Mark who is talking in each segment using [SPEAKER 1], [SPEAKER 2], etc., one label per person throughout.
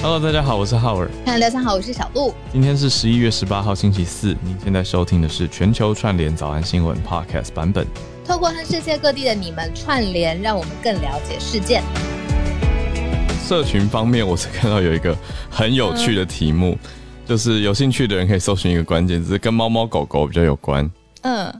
[SPEAKER 1] Hello，大家好，我是浩尔。
[SPEAKER 2] Hello，大家好，我是小鹿。
[SPEAKER 1] 今天是十一月十八号，星期四。您现在收听的是全球串联早安新闻 Podcast 版本。
[SPEAKER 2] 透过和世界各地的你们串联，让我们更了解事件。
[SPEAKER 1] 社群方面，我是看到有一个很有趣的题目，就是有兴趣的人可以搜寻一个关键字，跟猫猫狗狗比较有关。嗯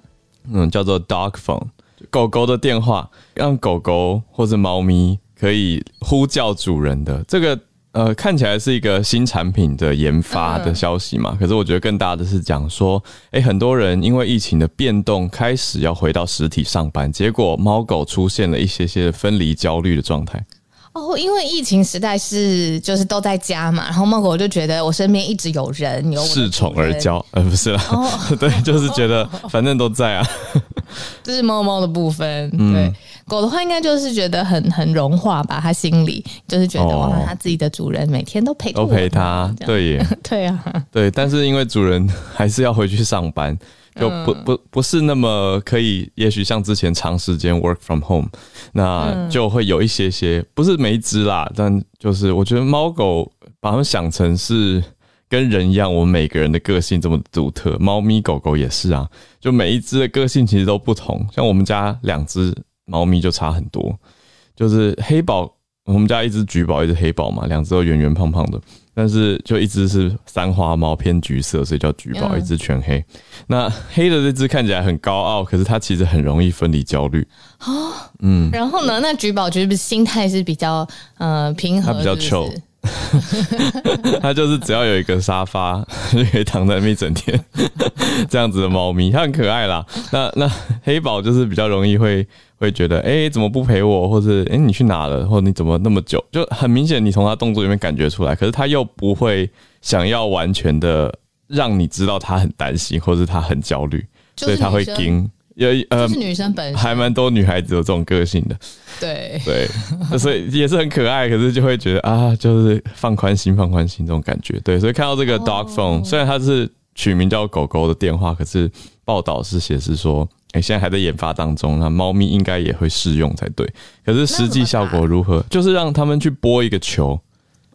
[SPEAKER 1] 嗯，叫做 Dog Phone，狗狗的电话，让狗狗或者猫咪可以呼叫主人的这个。呃，看起来是一个新产品的研发的消息嘛，可是我觉得更大的是讲说，哎，很多人因为疫情的变动，开始要回到实体上班，结果猫狗出现了一些些分离焦虑的状态。
[SPEAKER 2] 哦，因为疫情时代是就是都在家嘛，然后猫狗就觉得我身边一直有人，有
[SPEAKER 1] 恃宠而骄，呃，不是啦，对，就是觉得反正都在啊。
[SPEAKER 2] 这是猫猫的部分，对。狗的话，应该就是觉得很很融化吧，它心里就是觉得哇，它自己的主人每天都陪
[SPEAKER 1] 都陪它，对耶，
[SPEAKER 2] 对啊，
[SPEAKER 1] 对，但是因为主人 还是要回去上班。就不不不是那么可以，也许像之前长时间 work from home，那就会有一些些，不是没只啦，但就是我觉得猫狗把它们想成是跟人一样，我们每个人的个性这么独特，猫咪狗狗也是啊，就每一只的个性其实都不同，像我们家两只猫咪就差很多，就是黑宝，我们家一只橘宝，一只黑宝嘛，两只都圆圆胖胖的。但是就一只是三花猫偏橘色，所以叫橘宝；一只全黑。那黑的这只看起来很高傲，可是它其实很容易分离焦虑。哦，
[SPEAKER 2] 嗯。然后呢，那橘宝就是心态是比较呃平和，
[SPEAKER 1] 它比较 chill。它就是只要有一个沙发 就可以躺在那边一整天，这样子的猫咪，它很可爱啦。那那黑宝就是比较容易会。会觉得哎，怎么不陪我？或者哎，你去哪了？或者你怎么那么久？就很明显，你从它动作里面感觉出来。可是它又不会想要完全的让你知道它很担心，或者它很焦虑，所以它会惊。
[SPEAKER 2] 有呃，是女生本
[SPEAKER 1] 还蛮多女孩子有这种个性的。
[SPEAKER 2] 对
[SPEAKER 1] 对，所以也是很可爱。可是就会觉得啊，就是放宽心，放宽心这种感觉。对，所以看到这个 dog phone，虽然它是取名叫狗狗的电话，可是报道是显示说。哎，现在还在研发当中，那猫咪应该也会适用才对。可是实际效果如何？就是让他们去拨一个球，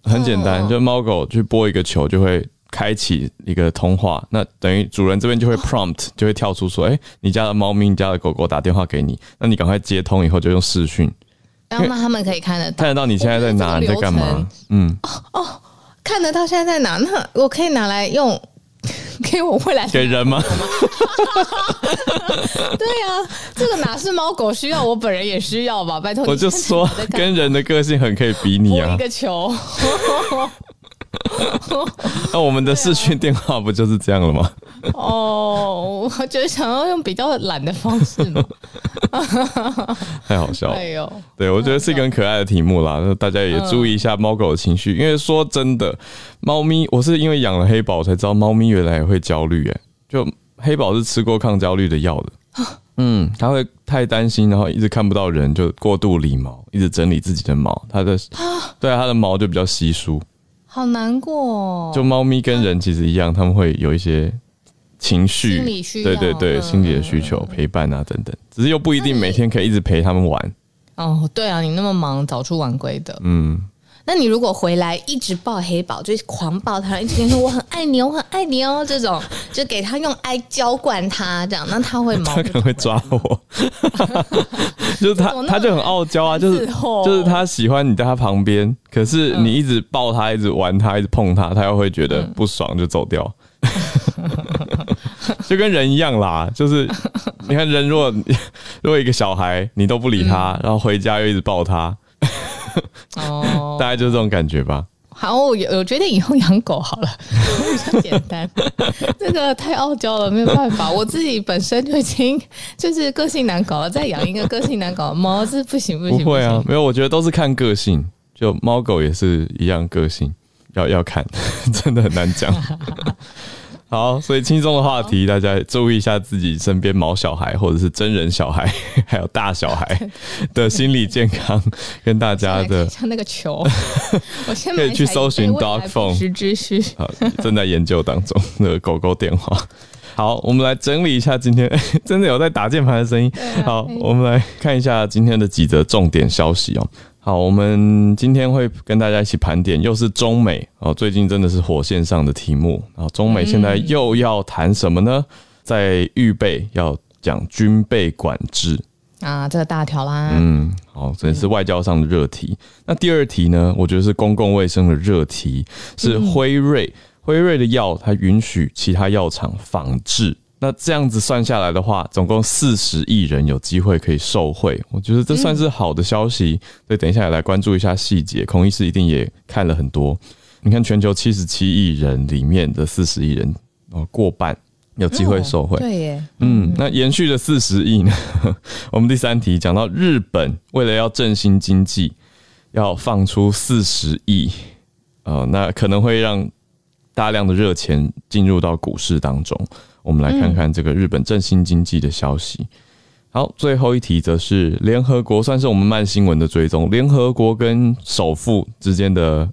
[SPEAKER 1] 很简单，就猫狗去拨一个球，就会开启一个通话。那等于主人这边就会 prompt，就会跳出说：“哎，你家的猫咪、你家的狗狗打电话给你，那你赶快接通以后就用视讯，
[SPEAKER 2] 然后他们可以看得到，
[SPEAKER 1] 看得到你现在在哪，你在干嘛？嗯，
[SPEAKER 2] 哦哦，看得到现在在哪？那我可以拿来用。”给我未来
[SPEAKER 1] 给人吗？
[SPEAKER 2] 对呀，这个哪是猫狗需要，我本人也需要吧？拜托，
[SPEAKER 1] 我就说跟人的个性很可以比拟啊，
[SPEAKER 2] 一个球。
[SPEAKER 1] 那我们的视讯电话不就是这样了吗？
[SPEAKER 2] 哦，我觉得想要用比较懒的方式嘛，
[SPEAKER 1] 太好笑了。对，我觉得是一个很可爱的题目啦，那大家也注意一下猫狗的情绪，因为说真的，猫咪我是因为养了黑宝才知道，猫咪原来也会焦虑。哎，就黑宝是吃过抗焦虑的药的。嗯，它会太担心，然后一直看不到人，就过度理毛，一直整理自己的毛。它的 对啊，它的毛就比较稀疏。
[SPEAKER 2] 好难过，
[SPEAKER 1] 就猫咪跟人其实一样，他们会有一些情绪，对对对，心理的需求、陪伴啊等等，只是又不一定每天可以一直陪他们玩。
[SPEAKER 2] 哦，对啊，你那么忙，早出晚归的，嗯。那你如果回来一直抱黑宝，就狂抱他，一直跟说我很爱你，我很爱你哦，这种就给他用爱浇灌他，这样那他会毛？
[SPEAKER 1] 他可能会抓我，就是他他就很傲娇啊，就是就是他喜欢你在他旁边，可是你一直抱他，一直玩他，一直碰他，他又会觉得不爽就走掉，就跟人一样啦，就是你看人如果如果一个小孩你都不理他，然后回家又一直抱他。哦，大概就是这种感觉吧。
[SPEAKER 2] 好，我我决定以后养狗好了，比较简单。这个太傲娇了，没有办法。我自己本身就已经 就是个性难搞了，再养一个个性难搞的猫，是不行不行。
[SPEAKER 1] 不会啊，没有，我觉得都是看个性，就猫狗也是一样个性，要要看，真的很难讲。好，所以轻松的话题，大家注意一下自己身边毛小孩或者是真人小孩，还有大小孩的心理健康，跟大家 的
[SPEAKER 2] 像那个球，我先
[SPEAKER 1] 可以去搜寻 dog phone
[SPEAKER 2] 实知识，
[SPEAKER 1] 好，正在研究当中的狗狗电话。好，我们来整理一下今天真的有在打键盘的声音。好，我们来看一下今天的几则重点消息哦。好，我们今天会跟大家一起盘点，又是中美哦，最近真的是火线上的题目啊。中美现在又要谈什么呢？在预备要讲军备管制
[SPEAKER 2] 啊，这个大条啦。
[SPEAKER 1] 嗯，好，这是外交上的热题。那第二题呢？我觉得是公共卫生的热题，是辉瑞。辉瑞的药，它允许其他药厂仿制。那这样子算下来的话，总共四十亿人有机会可以受惠，我觉得这算是好的消息。所以等一下也来关注一下细节。孔医师一定也看了很多。你看全球七十七亿人里面的四十亿人，哦，过半有机会受惠。
[SPEAKER 2] 对耶。
[SPEAKER 1] 嗯，那延续的四十亿呢？我们第三题讲到日本为了要振兴经济，要放出四十亿，呃，那可能会让大量的热钱进入到股市当中。我们来看看这个日本振兴经济的消息。好，最后一题则是联合国，算是我们慢新闻的追踪。联合国跟首富之间的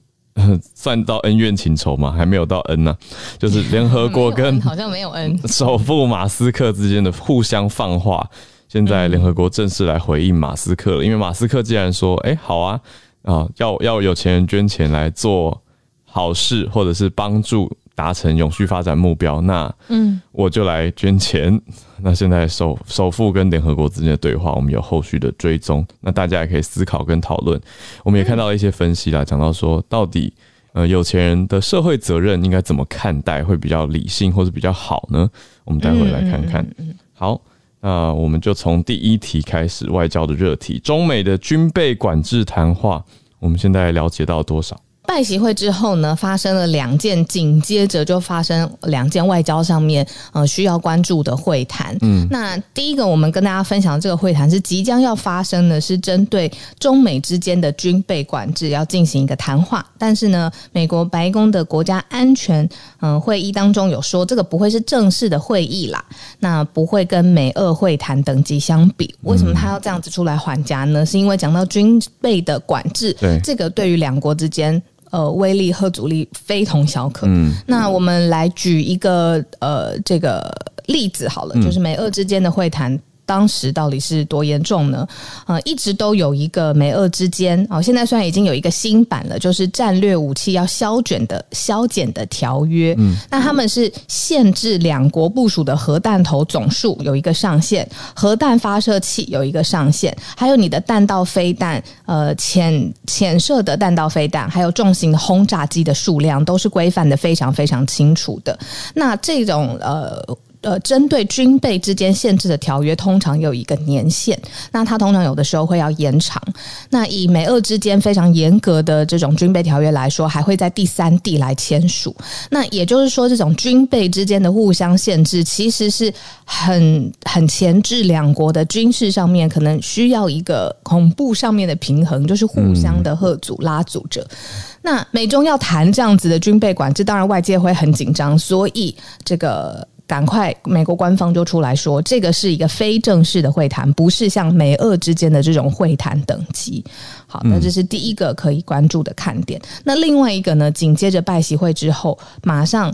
[SPEAKER 1] 算到恩怨情仇吗？还没有到恩呢，就是 联合国跟
[SPEAKER 2] 好像没有恩
[SPEAKER 1] 首富马斯克之间的互相放话。现在联合国正式来回应马斯克了，因为马斯克既然说，哎，好啊，啊，要要有钱人捐钱来做好事，或者是帮助。达成永续发展目标，那嗯，我就来捐钱。那现在首首富跟联合国之间的对话，我们有后续的追踪。那大家也可以思考跟讨论。我们也看到了一些分析啦，讲到说，到底呃有钱人的社会责任应该怎么看待，会比较理性或者比较好呢？我们待会来看看。好，那我们就从第一题开始，外交的热题，中美的军备管制谈话，我们现在了解到多少？
[SPEAKER 2] 拜习会之后呢，发生了两件，紧接着就发生两件外交上面呃需要关注的会谈。嗯，那第一个我们跟大家分享的这个会谈是即将要发生的，是针对中美之间的军备管制要进行一个谈话。但是呢，美国白宫的国家安全嗯会议当中有说，这个不会是正式的会议啦，那不会跟美俄会谈等级相比。为什么他要这样子出来还价呢？是因为讲到军备的管制，
[SPEAKER 1] 对
[SPEAKER 2] 这个对于两国之间。呃，威力和阻力非同小可。嗯，那我们来举一个呃这个例子好了，就是美俄之间的会谈。当时到底是多严重呢？呃，一直都有一个美俄之间哦，现在虽然已经有一个新版了，就是战略武器要削减的削减的条约。嗯，那他们是限制两国部署的核弹头总数有一个上限，核弹发射器有一个上限，还有你的弹道飞弹，呃，潜潜射的弹道飞弹，还有重型的轰炸机的数量都是规范的非常非常清楚的。那这种呃。呃，针对军备之间限制的条约，通常有一个年限。那它通常有的时候会要延长。那以美俄之间非常严格的这种军备条约来说，还会在第三地来签署。那也就是说，这种军备之间的互相限制，其实是很很前置两国的军事上面可能需要一个恐怖上面的平衡，就是互相的贺阻拉阻着。那美中要谈这样子的军备管制，当然外界会很紧张，所以这个。赶快，美国官方就出来说，这个是一个非正式的会谈，不是像美俄之间的这种会谈等级。好，那这是第一个可以关注的看点。那另外一个呢？紧接着拜习会之后，马上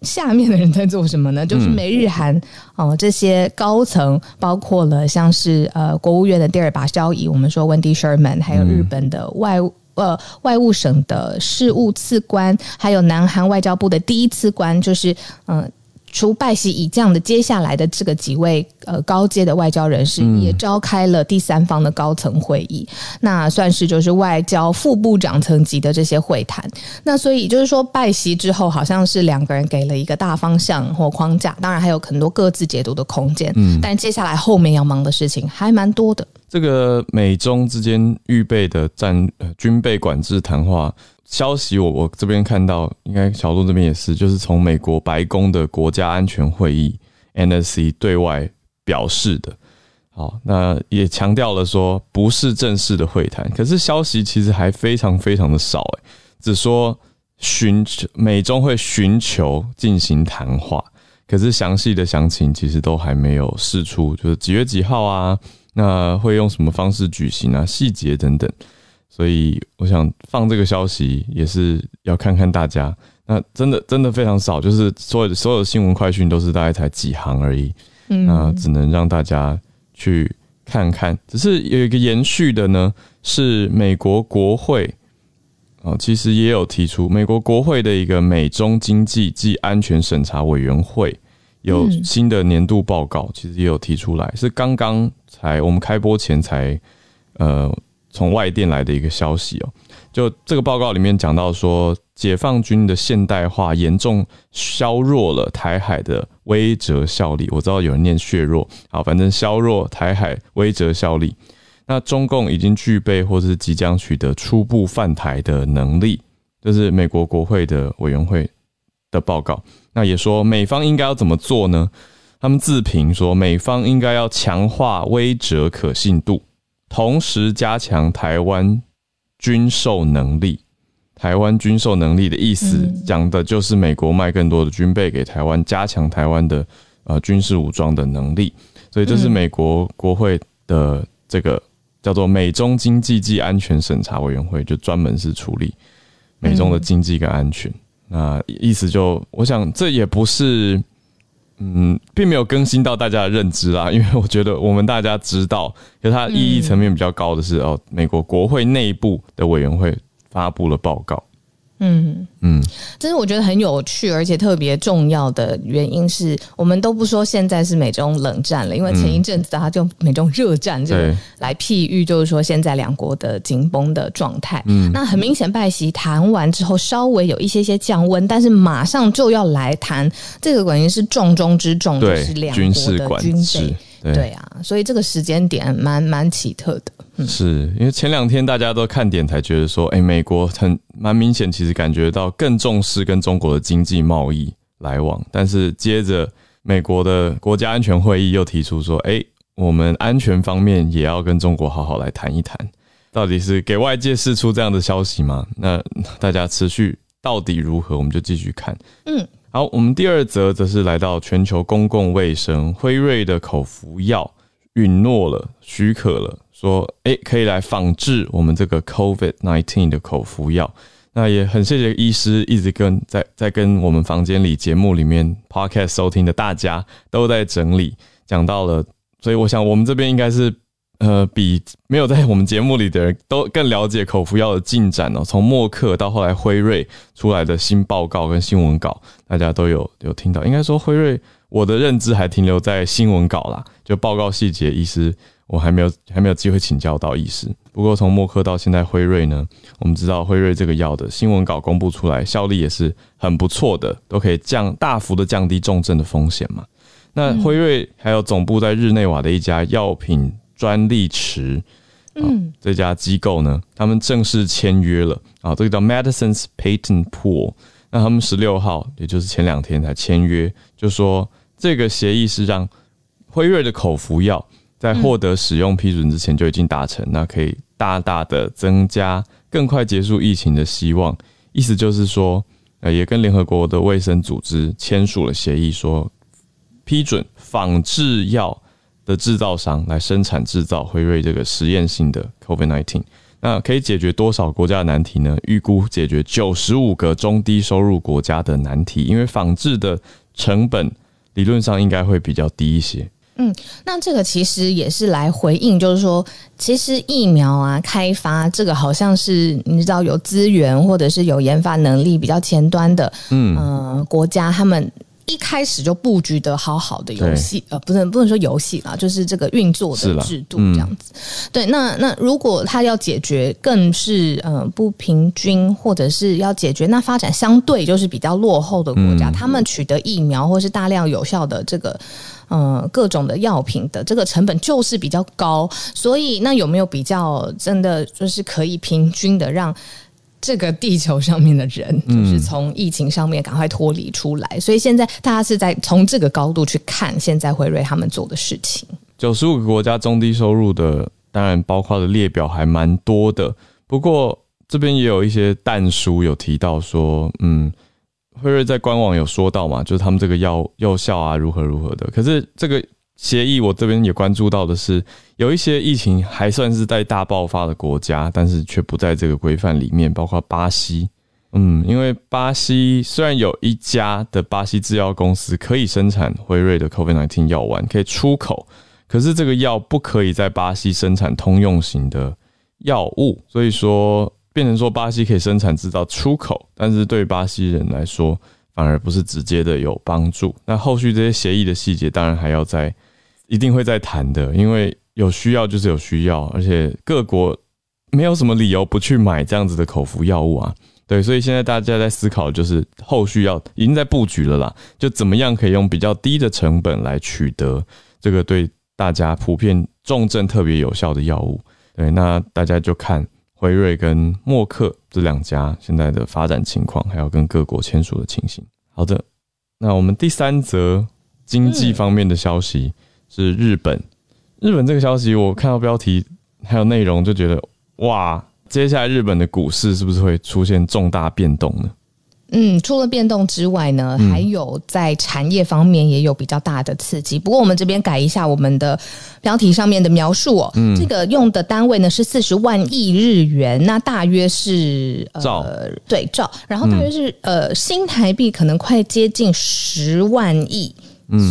[SPEAKER 2] 下面的人在做什么呢？就是美日韩哦，这些高层，包括了像是呃国务院的第二把交椅，我们说 Wendy Sherman，还有日本的外呃外务省的事务次官，还有南韩外交部的第一次官，就是嗯。除拜习以降的接下来的这个几位呃高阶的外交人士，也召开了第三方的高层会议，那算是就是外交副部长层级的这些会谈。那所以就是说拜习之后，好像是两个人给了一个大方向或框架，当然还有很多各自解读的空间。嗯，但接下来后面要忙的事情还蛮多的。
[SPEAKER 1] 这个美中之间预备的战呃军备管制谈话。消息我我这边看到，应该小鹿这边也是，就是从美国白宫的国家安全会议 NSC 对外表示的。好，那也强调了说不是正式的会谈，可是消息其实还非常非常的少，诶，只说寻求美中会寻求进行谈话，可是详细的详情其实都还没有释出，就是几月几号啊？那会用什么方式举行啊？细节等等。所以我想放这个消息，也是要看看大家。那真的真的非常少，就是所有的所有的新闻快讯都是大概才几行而已。嗯，那只能让大家去看看。只是有一个延续的呢，是美国国会哦，其实也有提出美国国会的一个美中经济及安全审查委员会有新的年度报告，其实也有提出来，是刚刚才我们开播前才呃从外电来的一个消息哦。就这个报告里面讲到说，解放军的现代化严重削弱了台海的威慑效力。我知道有人念削弱，好，反正削弱台海威慑效力。那中共已经具备或是即将取得初步犯台的能力，这是美国国会的委员会的报告。那也说美方应该要怎么做呢？他们自评说，美方应该要强化威慑可信度，同时加强台湾。军售能力，台湾军售能力的意思，讲的就是美国卖更多的军备给台湾，加强台湾的呃军事武装的能力。所以这是美国国会的这个叫做美中经济暨安全审查委员会，就专门是处理美中的经济跟安全。那意思就，我想这也不是。嗯，并没有更新到大家的认知啦，因为我觉得我们大家知道，就它意义层面比较高的是哦，美国国会内部的委员会发布了报告。
[SPEAKER 2] 嗯。嗯，这是我觉得很有趣而且特别重要的原因是，我们都不说现在是美中冷战了，因为前一阵子他就美中热战这个来譬喻，就是说现在两国的紧绷的状态。嗯，那很明显，拜习谈完之后稍微有一些些降温，但是马上就要来谈这个，关键是重中之重，就是两国的军备。对啊，所以这个时间点蛮蛮奇特的。
[SPEAKER 1] 是因为前两天大家都看点才觉得说，哎，美国很蛮明显，其实感觉到更重视跟中国的经济贸易来往。但是接着美国的国家安全会议又提出说，哎，我们安全方面也要跟中国好好来谈一谈。到底是给外界释出这样的消息吗？那大家持续到底如何？我们就继续看。嗯，好，我们第二则则是来到全球公共卫生，辉瑞的口服药允诺了，许可了。说哎，可以来仿制我们这个 COVID nineteen 的口服药。那也很谢谢医师一直跟在在跟我们房间里节目里面 podcast 收听的大家都在整理讲到了，所以我想我们这边应该是呃比没有在我们节目里的人都更了解口服药的进展哦。从默克到后来辉瑞出来的新报告跟新闻稿，大家都有有听到。应该说辉瑞，我的认知还停留在新闻稿啦，就报告细节，医师。我还没有还没有机会请教到医师。不过从默克到现在辉瑞呢，我们知道辉瑞这个药的新闻稿公布出来，效力也是很不错的，都可以降大幅的降低重症的风险嘛。那辉瑞还有总部在日内瓦的一家药品专利池，嗯，这家机构呢，他们正式签约了啊，这个叫 Medicines Patent Pool。那他们十六号，也就是前两天才签约，就说这个协议是让辉瑞的口服药。在获得使用批准之前就已经达成，那可以大大的增加更快结束疫情的希望。意思就是说，呃，也跟联合国的卫生组织签署了协议，说批准仿制药的制造商来生产制造辉瑞这个实验性的 COVID-19。那可以解决多少国家的难题呢？预估解决九十五个中低收入国家的难题，因为仿制的成本理论上应该会比较低一些。
[SPEAKER 2] 嗯，那这个其实也是来回应，就是说，其实疫苗啊开发这个好像是你知道有资源或者是有研发能力比较前端的，嗯呃国家他们。一开始就布局的好好的游戏，呃，不能不能说游戏啦，就是这个运作的制度这样子。对，那那如果他要解决更是呃不平均，或者是要解决那发展相对就是比较落后的国家，他们取得疫苗或是大量有效的这个呃各种的药品的这个成本就是比较高，所以那有没有比较真的就是可以平均的让？这个地球上面的人，就是从疫情上面赶快脱离出来，所以现在大家是在从这个高度去看现在辉瑞他们做的事情。
[SPEAKER 1] 九十五个国家中低收入的，当然包括的列表还蛮多的。不过这边也有一些淡书有提到说，嗯，辉瑞在官网有说到嘛，就是他们这个药药效啊如何如何的。可是这个。协议我这边也关注到的是，有一些疫情还算是在大爆发的国家，但是却不在这个规范里面，包括巴西。嗯，因为巴西虽然有一家的巴西制药公司可以生产辉瑞的 COVID-19 药丸，可以出口，可是这个药不可以在巴西生产通用型的药物，所以说变成说巴西可以生产制造出口，但是对巴西人来说反而不是直接的有帮助。那后续这些协议的细节当然还要在，一定会再谈的，因为有需要就是有需要，而且各国没有什么理由不去买这样子的口服药物啊。对，所以现在大家在思考，就是后续要已经在布局了啦，就怎么样可以用比较低的成本来取得这个对大家普遍重症特别有效的药物。对，那大家就看辉瑞跟默克这两家现在的发展情况，还有跟各国签署的情形。好的，那我们第三则经济方面的消息是日本。日本这个消息，我看到标题还有内容，就觉得哇。接下来日本的股市是不是会出现重大变动呢？
[SPEAKER 2] 嗯，除了变动之外呢，还有在产业方面也有比较大的刺激。不过我们这边改一下我们的标题上面的描述哦，这个用的单位呢是四十万亿日元，那大约是
[SPEAKER 1] 呃
[SPEAKER 2] 对兆，然后大约是呃新台币可能快接近十万亿，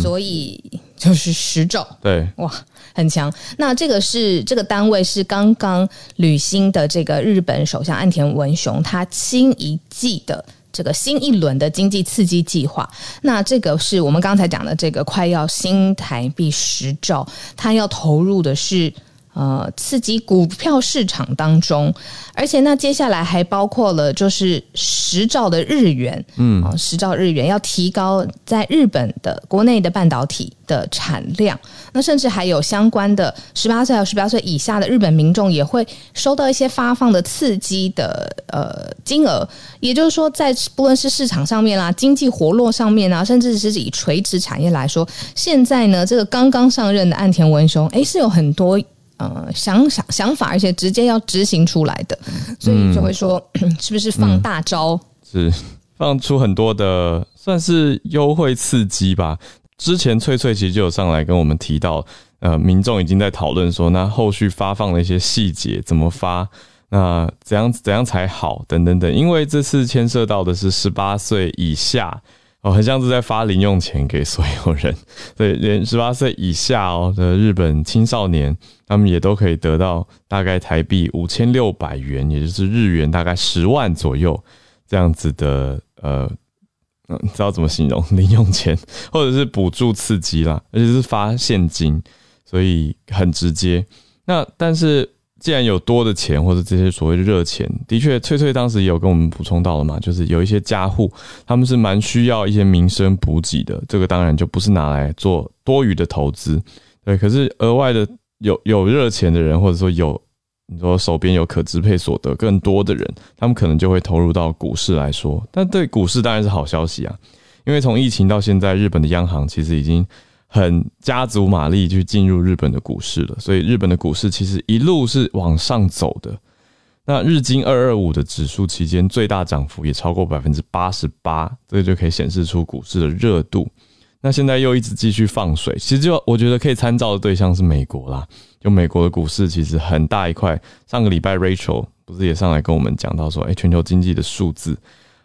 [SPEAKER 2] 所以就是十兆。
[SPEAKER 1] 对，
[SPEAKER 2] 哇。很强，那这个是这个单位是刚刚履新的这个日本首相岸田文雄他新一季的这个新一轮的经济刺激计划，那这个是我们刚才讲的这个快要新台币十兆，它要投入的是。呃，刺激股票市场当中，而且那接下来还包括了就是十兆的日元，嗯，啊，十兆日元要提高在日本的国内的半导体的产量，那甚至还有相关的十八岁到十八岁以下的日本民众也会收到一些发放的刺激的呃金额，也就是说，在不论是市场上面啦，经济活络上面啊，甚至是以垂直产业来说，现在呢，这个刚刚上任的岸田文雄，哎，是有很多。呃，想想想法，而且直接要执行出来的，所以就会说，是不是放大招？
[SPEAKER 1] 是放出很多的，算是优惠刺激吧。之前翠翠其实就有上来跟我们提到，呃，民众已经在讨论说，那后续发放的一些细节怎么发，那怎样怎样才好，等等等。因为这次牵涉到的是十八岁以下。哦，很像是在发零用钱给所有人，对，连十八岁以下哦的日本青少年，他们也都可以得到大概台币五千六百元，也就是日元大概十万左右这样子的，呃，嗯，知道怎么形容 零用钱或者是补助刺激啦，而且是发现金，所以很直接。那但是。既然有多的钱或者这些所谓的热钱，的确，翠翠当时也有跟我们补充到了嘛，就是有一些家户他们是蛮需要一些民生补给的，这个当然就不是拿来做多余的投资，对。可是额外的有有热钱的人，或者说有你说手边有可支配所得更多的人，他们可能就会投入到股市来说，但对股市当然是好消息啊，因为从疫情到现在，日本的央行其实已经。很加足马力去进入日本的股市了，所以日本的股市其实一路是往上走的。那日经二二五的指数期间最大涨幅也超过百分之八十八，这个就可以显示出股市的热度。那现在又一直继续放水，其实就我觉得可以参照的对象是美国啦。就美国的股市其实很大一块，上个礼拜 Rachel 不是也上来跟我们讲到说，哎，全球经济的数字。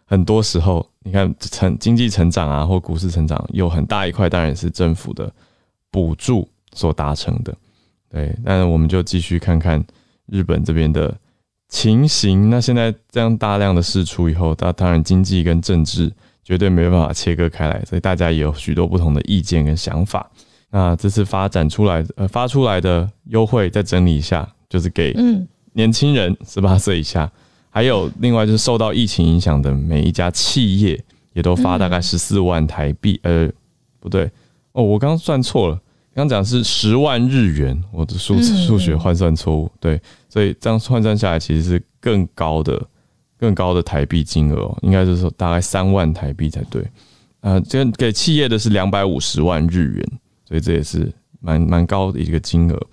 [SPEAKER 1] 很多时候，你看成经济成长啊，或股市成长，有很大一块当然是政府的补助所达成的，对。那我们就继续看看日本这边的情形。那现在这样大量的释出以后，那当然经济跟政治绝对没办法切割开来，所以大家也有许多不同的意见跟想法。那这次发展出来呃发出来的优惠，再整理一下，就是给年轻人十八岁以下。还有另外就是受到疫情影响的每一家企业，也都发大概十四万台币，呃，不对，哦，我刚刚算错了，刚讲是十万日元，我的数数学换算错误，对，所以这样换算下来其实是更高的、更高的台币金额，应该是说大概三万台币才对，呃，这给企业的是两百五十万日元，所以这也是蛮蛮高的一个金额，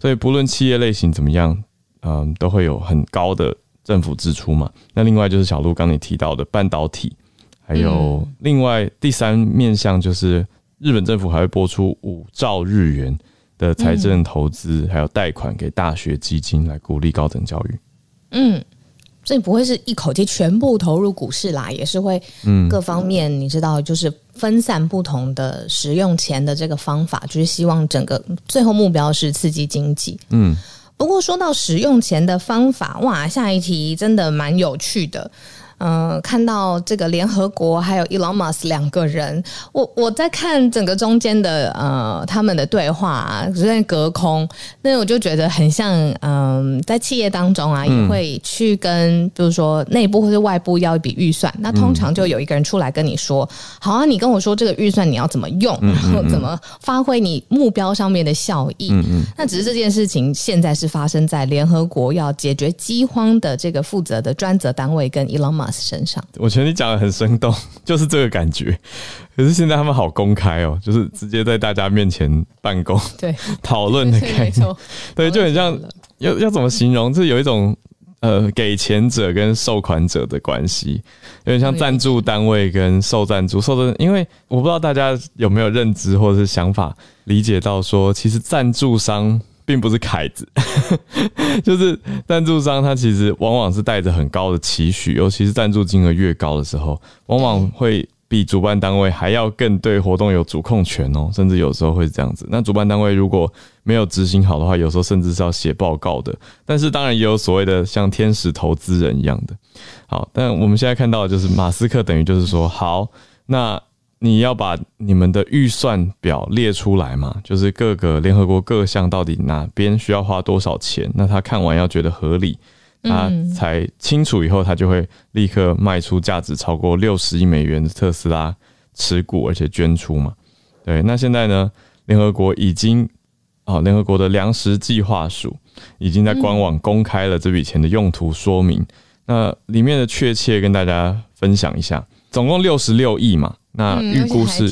[SPEAKER 1] 所以不论企业类型怎么样，嗯，都会有很高的。政府支出嘛，那另外就是小鹿刚你提到的半导体，还有另外第三面向就是日本政府还会拨出五兆日元的财政投资，还有贷款给大学基金来鼓励高等教育。
[SPEAKER 2] 嗯，所以不会是一口气全部投入股市啦，也是会嗯各方面你知道，就是分散不同的使用钱的这个方法，就是希望整个最后目标是刺激经济。嗯。不过说到使用钱的方法，哇，下一题真的蛮有趣的。嗯，看到这个联合国还有 Elon Musk 两个人，我我在看整个中间的呃他们的对话，只在隔空，那我就觉得很像嗯，在企业当中啊，也会去跟比如说内部或是外部要一笔预算，那通常就有一个人出来跟你说，好啊，你跟我说这个预算你要怎么用，然后怎么发挥你目标上面的效益。那只是这件事情现在是发生在联合国要解决饥荒的这个负责的专责单位跟 Elon Musk。身上，
[SPEAKER 1] 我觉得你讲的很生动，就是这个感觉。可是现在他们好公开哦，就是直接在大家面前办公，
[SPEAKER 2] 对
[SPEAKER 1] 讨论的概念，对，就很像要要怎么形容？这有一种呃，给钱者跟受款者的关系，有点像赞助单位跟受赞助。受的，因为我不知道大家有没有认知或者是想法，理解到说，其实赞助商。并不是凯子，就是赞助商，他其实往往是带着很高的期许，尤其是赞助金额越高的时候，往往会比主办单位还要更对活动有主控权哦，甚至有时候会这样子。那主办单位如果没有执行好的话，有时候甚至是要写报告的。但是当然也有所谓的像天使投资人一样的。好，但我们现在看到的就是马斯克等于就是说，好，那。你要把你们的预算表列出来嘛？就是各个联合国各项到底哪边需要花多少钱？那他看完要觉得合理，他才清楚以后，他就会立刻卖出价值超过六十亿美元的特斯拉持股，而且捐出嘛。对，那现在呢？联合国已经哦，联合国的粮食计划署已经在官网公开了这笔钱的用途说明。那里面的确切跟大家分享一下，总共六十六亿嘛。那预估是，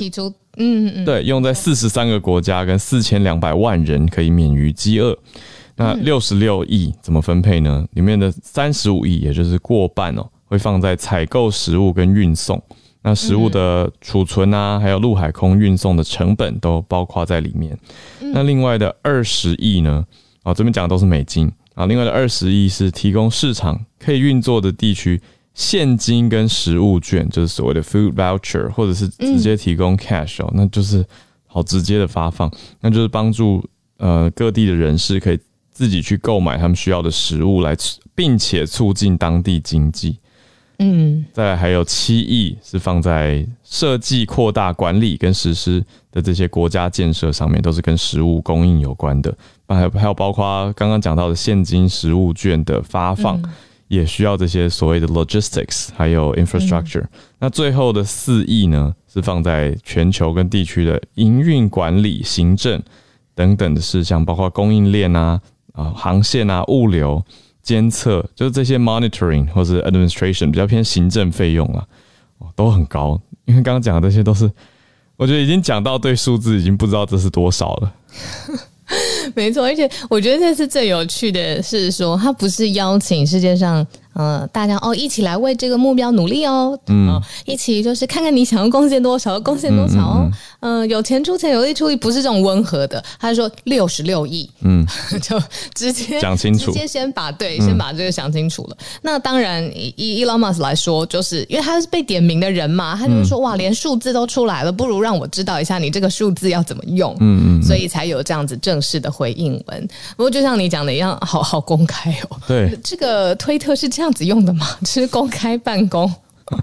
[SPEAKER 1] 嗯嗯，对，用在四十三个国家跟四千两百万人可以免于饥饿。那六十六亿怎么分配呢？里面的三十五亿，也就是过半哦，会放在采购食物跟运送。那食物的储存啊，还有陆海空运送的成本都包括在里面。那另外的二十亿呢？啊，这边讲的都是美金啊。另外的二十亿是提供市场可以运作的地区。现金跟食物券就是所谓的 food voucher，或者是直接提供 cash 哦，那就是好直接的发放，那就是帮助呃各地的人士可以自己去购买他们需要的食物来，并且促进当地经济。嗯，再还有七亿是放在设计、扩大、管理跟实施的这些国家建设上面，都是跟食物供应有关的。还有还有包括刚刚讲到的现金食物券的发放。也需要这些所谓的 logistics，还有 infrastructure。那最后的四亿呢，是放在全球跟地区的营运管理、行政等等的事项，包括供应链啊、啊航线啊、物流监测，就是这些 monitoring 或者 administration 比较偏行政费用啊，都很高。因为刚刚讲的这些都是，我觉得已经讲到对数字已经不知道这是多少了。
[SPEAKER 2] 没错，而且我觉得这次最有趣的是说，他不是邀请世界上。嗯，大家哦，一起来为这个目标努力哦。嗯，一起就是看看你想要贡献多少，贡献多少哦。嗯，有钱出钱，有力出力，不是这种温和的。他是说六十六亿，嗯，就直接
[SPEAKER 1] 讲清楚，
[SPEAKER 2] 直接先把对，先把这个想清楚了。那当然，以 Elon Musk 来说，就是因为他是被点名的人嘛，他就说哇，连数字都出来了，不如让我知道一下你这个数字要怎么用。嗯嗯，所以才有这样子正式的回应文。不过就像你讲的一样，好好公开哦。
[SPEAKER 1] 对，
[SPEAKER 2] 这个推特是这样。这样子用的吗？是公开办公，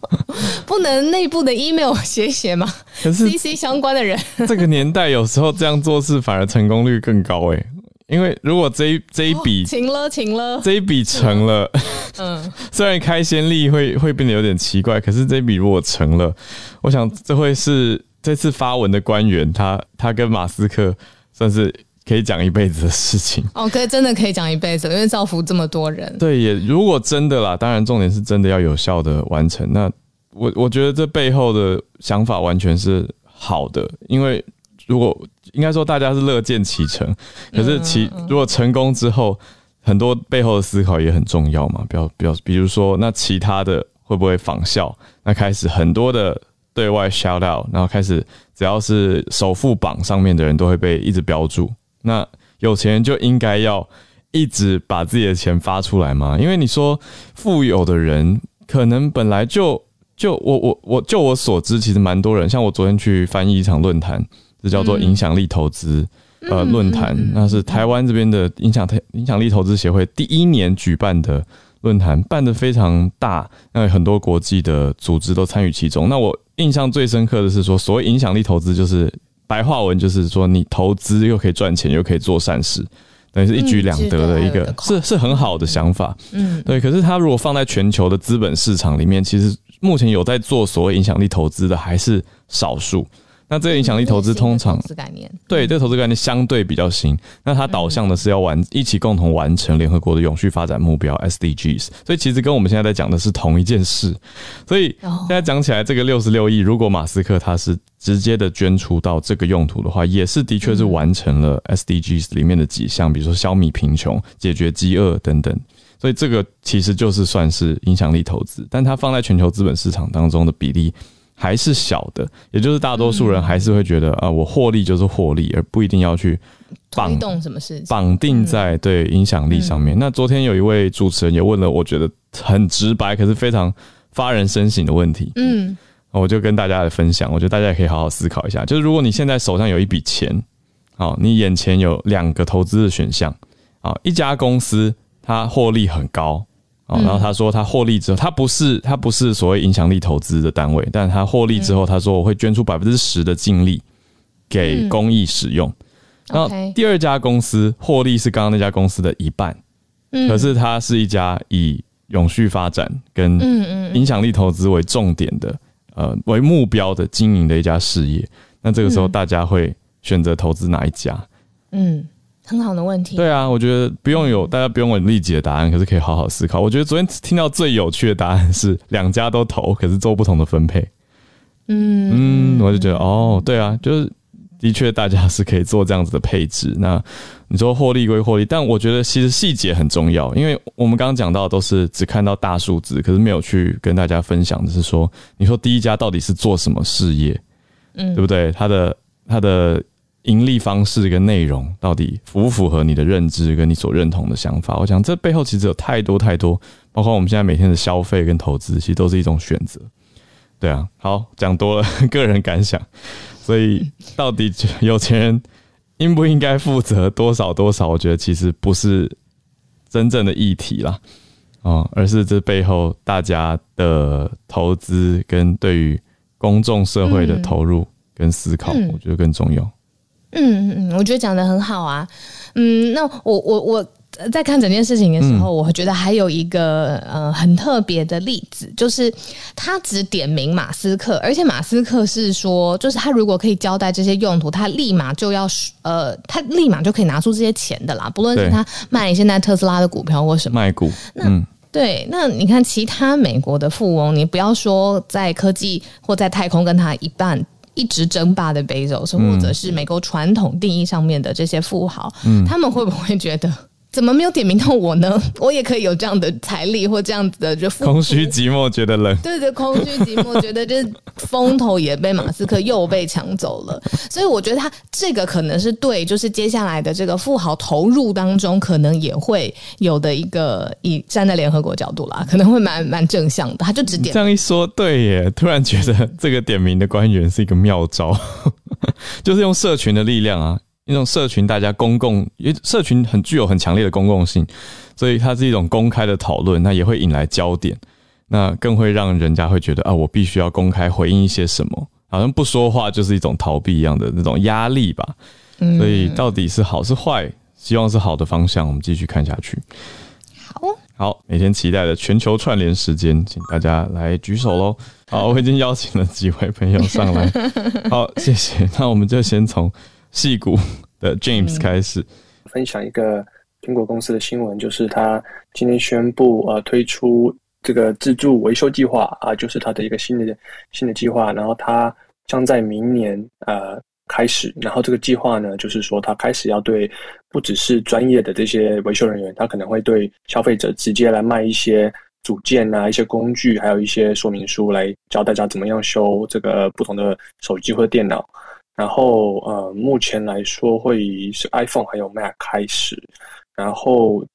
[SPEAKER 2] 不能内部的 email 写写吗？可是 CC 相关的人，
[SPEAKER 1] 这个年代有时候这样做事反而成功率更高哎。因为如果这一这一笔
[SPEAKER 2] 成了，成了，
[SPEAKER 1] 这一笔成了，嗯，虽然开先例会会变得有点奇怪，可是这一笔如果成了，我想这会是这次发文的官员，他他跟马斯克算是。可以讲一辈子的事情
[SPEAKER 2] 哦，可以真的可以讲一辈子，因为造福这么多人。
[SPEAKER 1] 对，也如果真的啦，当然重点是真的要有效的完成。那我我觉得这背后的想法完全是好的，因为如果应该说大家是乐见其成，可是其如果成功之后，很多背后的思考也很重要嘛。比较比较，比如说那其他的会不会仿效？那开始很多的对外 shout out，然后开始只要是首富榜上面的人都会被一直标注。那有钱人就应该要一直把自己的钱发出来吗？因为你说富有的人可能本来就就我我我就我所知，其实蛮多人。像我昨天去翻译一场论坛，这叫做影响力投资。呃论坛，那是台湾这边的影响影响力投资协会第一年举办的论坛，办的非常大，那很多国际的组织都参与其中。那我印象最深刻的是说，所谓影响力投资，就是白话文就是说，你投资又可以赚钱，又可以做善事。等于是一举两得的一个，是是很好的想法。嗯，对。可是它如果放在全球的资本市场里面，其实目前有在做所谓影响力投资的还是少数。那这个影响力投资通常
[SPEAKER 2] 投资概念，
[SPEAKER 1] 对这个投资概念相对比较新。那它导向的是要完一起共同完成联合国的永续发展目标 SDGs。所以其实跟我们现在在讲的是同一件事。所以现在讲起来，这个六十六亿，如果马斯克他是直接的捐出到这个用途的话，也是的确是完成了 SDGs 里面的几项，比如说消弭贫穷、解决饥饿等等。所以这个其实就是算是影响力投资，但它放在全球资本市场当中的比例。还是小的，也就是大多数人还是会觉得啊，我获利就是获利，而不一定要去
[SPEAKER 2] 绑动什么事，
[SPEAKER 1] 绑定在对影响力上面。那昨天有一位主持人也问了，我觉得很直白，可是非常发人深省的问题。嗯，我就跟大家来分享，我觉得大家也可以好好思考一下。就是如果你现在手上有一笔钱，好，你眼前有两个投资的选项，啊，一家公司它获利很高。然后他说，他获利之后，他不是他不是所谓影响力投资的单位，但他获利之后，他说我会捐出百分之十的净利给公益使用。然后第二家公司获利是刚刚那家公司的一半，可是它是一家以永续发展跟影响力投资为重点的呃为目标的经营的一家事业。那这个时候大家会选择投资哪一家？嗯。
[SPEAKER 2] 很好的问题。
[SPEAKER 1] 对啊，我觉得不用有大家不用有立即的答案，可是可以好好思考。我觉得昨天听到最有趣的答案是两家都投，可是做不同的分配。嗯嗯，我就觉得哦，对啊，就是的确大家是可以做这样子的配置。那你说获利归获利，但我觉得其实细节很重要，因为我们刚刚讲到都是只看到大数字，可是没有去跟大家分享的是说，你说第一家到底是做什么事业？嗯，对不对？他的他的。盈利方式跟内容到底符不符合你的认知跟你所认同的想法？我想这背后其实有太多太多，包括我们现在每天的消费跟投资，其实都是一种选择。对啊，好讲多了个人感想，所以到底有钱人应不应该负责多少多少？我觉得其实不是真正的议题啦，啊，而是这背后大家的投资跟对于公众社会的投入跟思考，我觉得更重要。
[SPEAKER 2] 嗯嗯，我觉得讲的很好啊。嗯，那我我我在看整件事情的时候，我觉得还有一个呃很特别的例子，就是他只点名马斯克，而且马斯克是说，就是他如果可以交代这些用途，他立马就要呃，他立马就可以拿出这些钱的啦。不论是他卖现在特斯拉的股票或什么
[SPEAKER 1] 卖股，
[SPEAKER 2] 那对，那你看其他美国的富翁，你不要说在科技或在太空跟他一半。一直争霸的 Bezos，或者是美国传统定义上面的这些富豪，他们会不会觉得？怎么没有点名到我呢？我也可以有这样的财力或这样子的，就
[SPEAKER 1] 空虚寂寞觉得冷。
[SPEAKER 2] 对对，空虚寂寞觉得就是风头也被马斯克又被抢走了，所以我觉得他这个可能是对，就是接下来的这个富豪投入当中，可能也会有的一个以站在联合国角度啦，可能会蛮蛮正向的。他就只点
[SPEAKER 1] 这样一说，对耶，突然觉得这个点名的官员是一个妙招，就是用社群的力量啊。那种社群，大家公共，因为社群很具有很强烈的公共性，所以它是一种公开的讨论，那也会引来焦点，那更会让人家会觉得啊，我必须要公开回应一些什么，好像不说话就是一种逃避一样的那种压力吧。所以到底是好是坏？希望是好的方向，我们继续看下去。
[SPEAKER 2] 好，
[SPEAKER 1] 好，每天期待的全球串联时间，请大家来举手喽。好，我已经邀请了几位朋友上来，好，谢谢。那我们就先从。戏骨的 James 开始。
[SPEAKER 3] 分享一个苹果公司的新闻，就是他今天宣布呃推出这个自助维修计划啊，就是他的一个新的新的计划，然后他将在明年呃开始，然后这个计划呢，就是说他开始要对不只是专业的这些维修人员，他可能会对消费者直接来卖一些组件啊、一些工具，还有一些说明书来教大家怎么样修这个不同的手机或者电脑。然后呃，目前来说会以是 iPhone 还有 Mac 开始，然后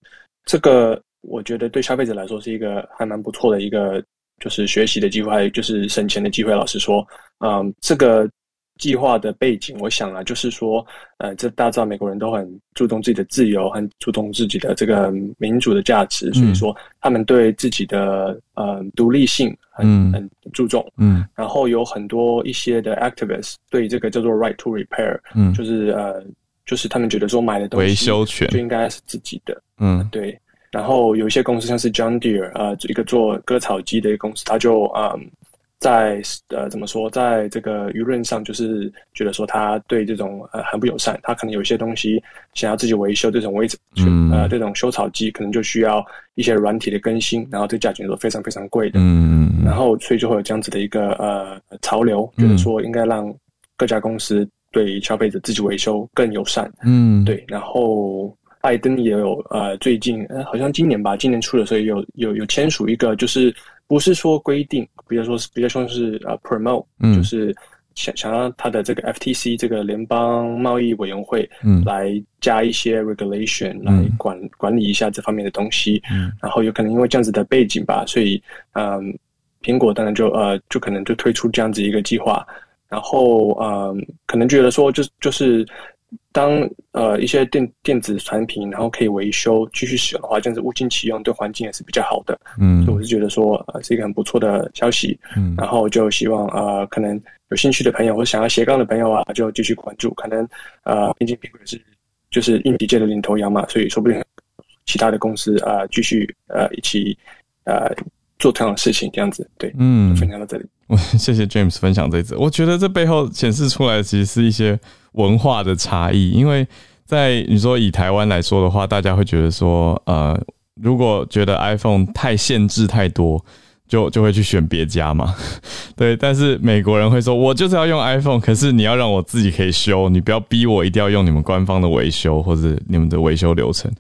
[SPEAKER 3] 这个我觉得对消费者来说是一个还蛮不错的一个就是学习的机会，还有就是省钱的机会。老实说，嗯，这个计划的背景，我想啊，就是说，呃，这大家知道美国人都很注重自己的自由，很注重自己的这个民主的价值，所以说他们对自己的呃独立性很很注重。嗯，然后有很多一些的 activists 对这个叫做 right to repair，嗯，就是呃，就是他们觉得说买的东西
[SPEAKER 1] 维修权
[SPEAKER 3] 就应该是自己的。嗯，对。然后有一些公司像是 John Deere，呃，一个做割草机的一个公司，他就嗯。在呃，怎么说，在这个舆论上，就是觉得说他对这种呃很不友善，他可能有一些东西想要自己维修，这种维呃这种修草机可能就需要一些软体的更新，然后这价钱都非常非常贵的，嗯，然后所以就会有这样子的一个呃潮流，就是说应该让各家公司对消费者自己维修更友善，嗯，对，然后拜登也有呃最近呃好像今年吧，今年初的时候有有有签署一个就是。不是说规定，比如说是比较像是呃 promote，就是想想让他的这个 FTC 这个联邦贸易委员会嗯。来加一些 regulation 来管管理一下这方面的东西，嗯。然后有可能因为这样子的背景吧，所以嗯，苹果当然就呃就可能就推出这样子一个计划，然后嗯，可能觉得说就就是。当呃一些电电子产品，然后可以维修继续使用的话，这样子物尽其用，对环境也是比较好的。嗯，所以我是觉得说呃是一个很不错的消息。嗯，然后就希望呃可能有兴趣的朋友或想要斜杠的朋友啊，就继续关注。可能呃毕竟苹果是就是硬体界的领头羊嘛，所以说不定其他的公司啊继续呃一起呃做同样的事情，这样子对。嗯，分享到这里。
[SPEAKER 1] 我 谢谢 James 分享这次，我觉得这背后显示出来的其实是一些。文化的差异，因为在你说以台湾来说的话，大家会觉得说，呃，如果觉得 iPhone 太限制太多，就就会去选别家嘛，对。但是美国人会说，我就是要用 iPhone，可是你要让我自己可以修，你不要逼我一定要用你们官方的维修或者你们的维修流程，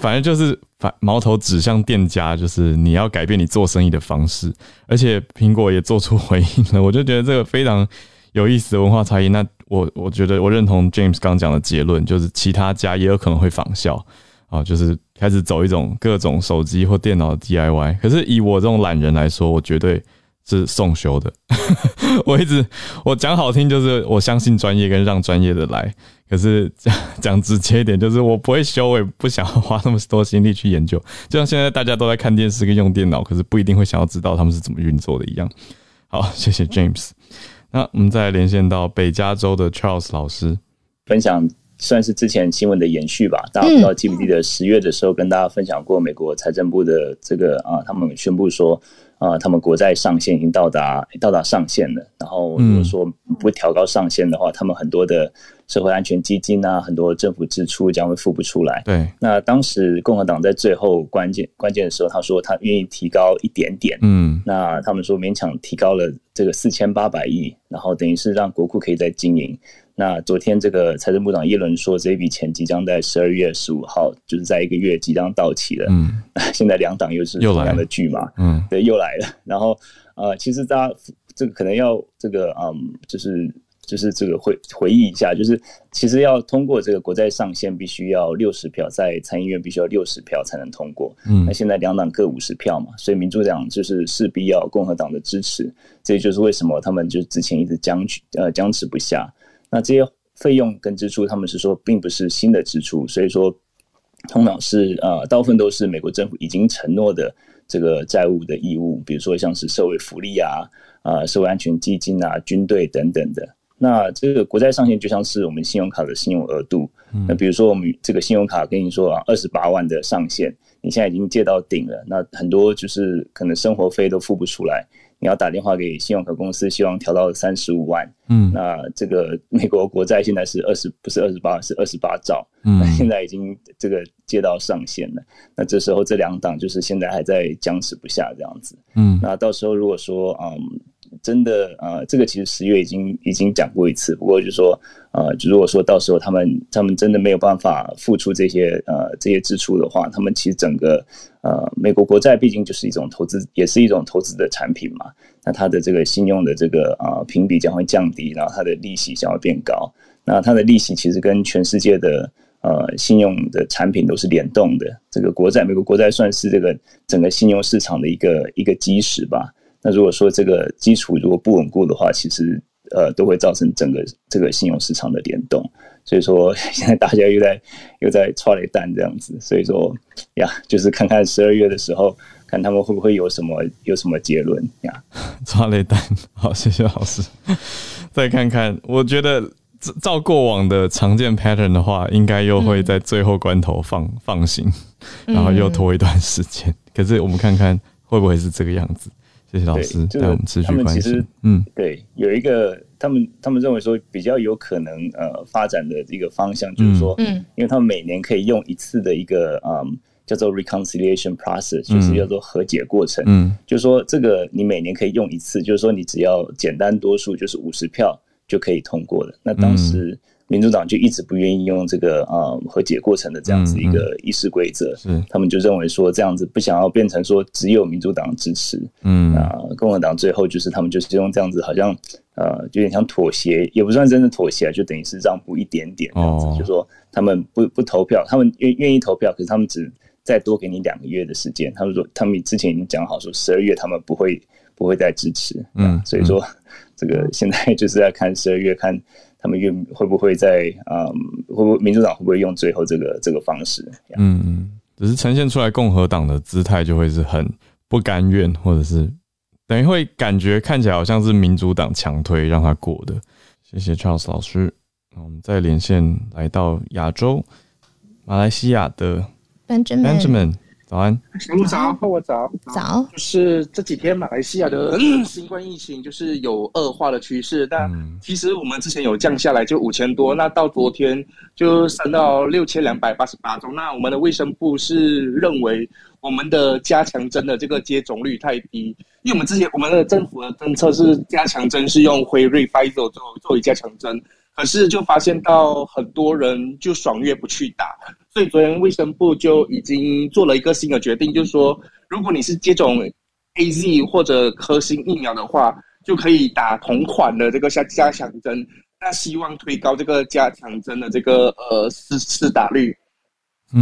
[SPEAKER 1] 反正就是反矛头指向店家，就是你要改变你做生意的方式。而且苹果也做出回应了，我就觉得这个非常有意思的文化差异。那我我觉得我认同 James 刚讲的结论，就是其他家也有可能会仿效啊，就是开始走一种各种手机或电脑的 DIY。可是以我这种懒人来说，我绝对是送修的。我一直我讲好听就是我相信专业跟让专业的来，可是讲讲直接一点就是我不会修，我也不想花那么多心力去研究。就像现在大家都在看电视跟用电脑，可是不一定会想要知道他们是怎么运作的一样。好，谢谢 James。那我们再连线到北加州的 Charles 老师，
[SPEAKER 4] 分享算是之前新闻的延续吧。大家不知道记不记得十月的时候跟大家分享过美国财政部的这个啊，他们宣布说啊，他们国债上限已经到达到达上限了。然后如果说不调高上限的话，他们很多的。社会安全基金啊，很多政府支出将会付不出来。
[SPEAKER 1] 对，
[SPEAKER 4] 那当时共和党在最后关键关键的时候，他说他愿意提高一点点。嗯，那他们说勉强提高了这个四千八百亿，然后等于是让国库可以再经营。那昨天这个财政部长耶伦说，这笔钱即将在十二月十五号，就是在一个月即将到期了。嗯，现在两党又是同样的剧嘛？嗯，对，又来了。然后呃，其实大家这个可能要这个嗯，就是。就是这个回回忆一下，就是其实要通过这个国债上限，必须要六十票，在参议院必须要六十票才能通过。嗯，那现在两党各五十票嘛，所以民主党就是势必要共和党的支持。这就是为什么他们就之前一直僵持呃僵持不下。那这些费用跟支出，他们是说并不是新的支出，所以说通常是呃大部分都是美国政府已经承诺的这个债务的义务，比如说像是社会福利啊、啊社会安全基金啊、军队等等的。那这个国债上限就像是我们信用卡的信用额度。那比如说我们这个信用卡跟你说啊，二十八万的上限，你现在已经借到顶了。那很多就是可能生活费都付不出来，你要打电话给信用卡公司，希望调到三十五万。嗯，那这个美国国债现在是二十，不是二十八，是二十八兆。嗯，那 现在已经这个借到上限了。那这时候这两档就是现在还在僵持不下这样子。嗯，那到时候如果说嗯。真的啊，这个其实十月已经已经讲过一次，不过就是说，呃，如果说到时候他们他们真的没有办法付出这些呃这些支出的话，他们其实整个呃美国国债毕竟就是一种投资，也是一种投资的产品嘛，那它的这个信用的这个啊评比将会降低，然后它的利息将会变高，那它的利息其实跟全世界的呃信用的产品都是联动的，这个国债美国国债算是这个整个信用市场的一个一个基石吧。那如果说这个基础如果不稳固的话，其实呃都会造成整个这个信用市场的联动。所以说 现在大家又在又在抓雷弹这样子，所以说呀，就是看看十二月的时候，看他们会不会有什么有什么结论呀？
[SPEAKER 1] 抓雷弹，好，谢谢老师。再看看，我觉得照过往的常见 pattern 的话，应该又会在最后关头放放行，然后又拖一段时间。可是我们看看会不会是这个样子？谢谢老师带我们持续关心。
[SPEAKER 4] 嗯，对，有一个他们他们认为说比较有可能呃发展的一个方向，就是说，嗯，因为他们每年可以用一次的一个嗯叫做 reconciliation process，就是叫做和解过程，嗯，就是说这个你每年可以用一次，就是说你只要简单多数就是五十票就可以通过了。那当时。民主党就一直不愿意用这个啊和解过程的这样子一个议事规则，他们就认为说这样子不想要变成说只有民主党支持，嗯。啊，共和党最后就是他们就是用这样子好像呃有点像妥协，也不算真的妥协，就等于是让步一点点这样子，就说他们不不投票，他们愿愿意投票，可是他们只再多给你两个月的时间，他们说他们之前已经讲好说十二月他们不会不会再支持，嗯，所以说这个现在就是在看十二月看。他们愿会不会在啊？会不会民主党会不会用最后这个这个方式？
[SPEAKER 1] 嗯，只是呈现出来共和党的姿态就会是很不甘愿，或者是等于会感觉看起来好像是民主党强推让他过的。谢谢 Charles 老师。那我们再连线来到亚洲，马来西亚的
[SPEAKER 2] Benjamin。
[SPEAKER 1] 早安，
[SPEAKER 5] 小鹿早，我早
[SPEAKER 2] 早，
[SPEAKER 5] 就是这几天马来西亚的新冠疫情就是有恶化的趋势，但其实我们之前有降下来，就五千多，那到昨天就升到六千两百八十八宗。那我们的卫生部是认为我们的加强针的这个接种率太低，因为我们之前我们的政府的政策是加强针是用辉瑞、Pfizer 作作为加强针。可是就发现到很多人就爽约不去打，所以昨天卫生部就已经做了一个新的决定，就是说，如果你是接种 A Z 或者科兴疫苗的话，就可以打同款的这个加加强针。那希望推高这个加强针的这个呃施施打率，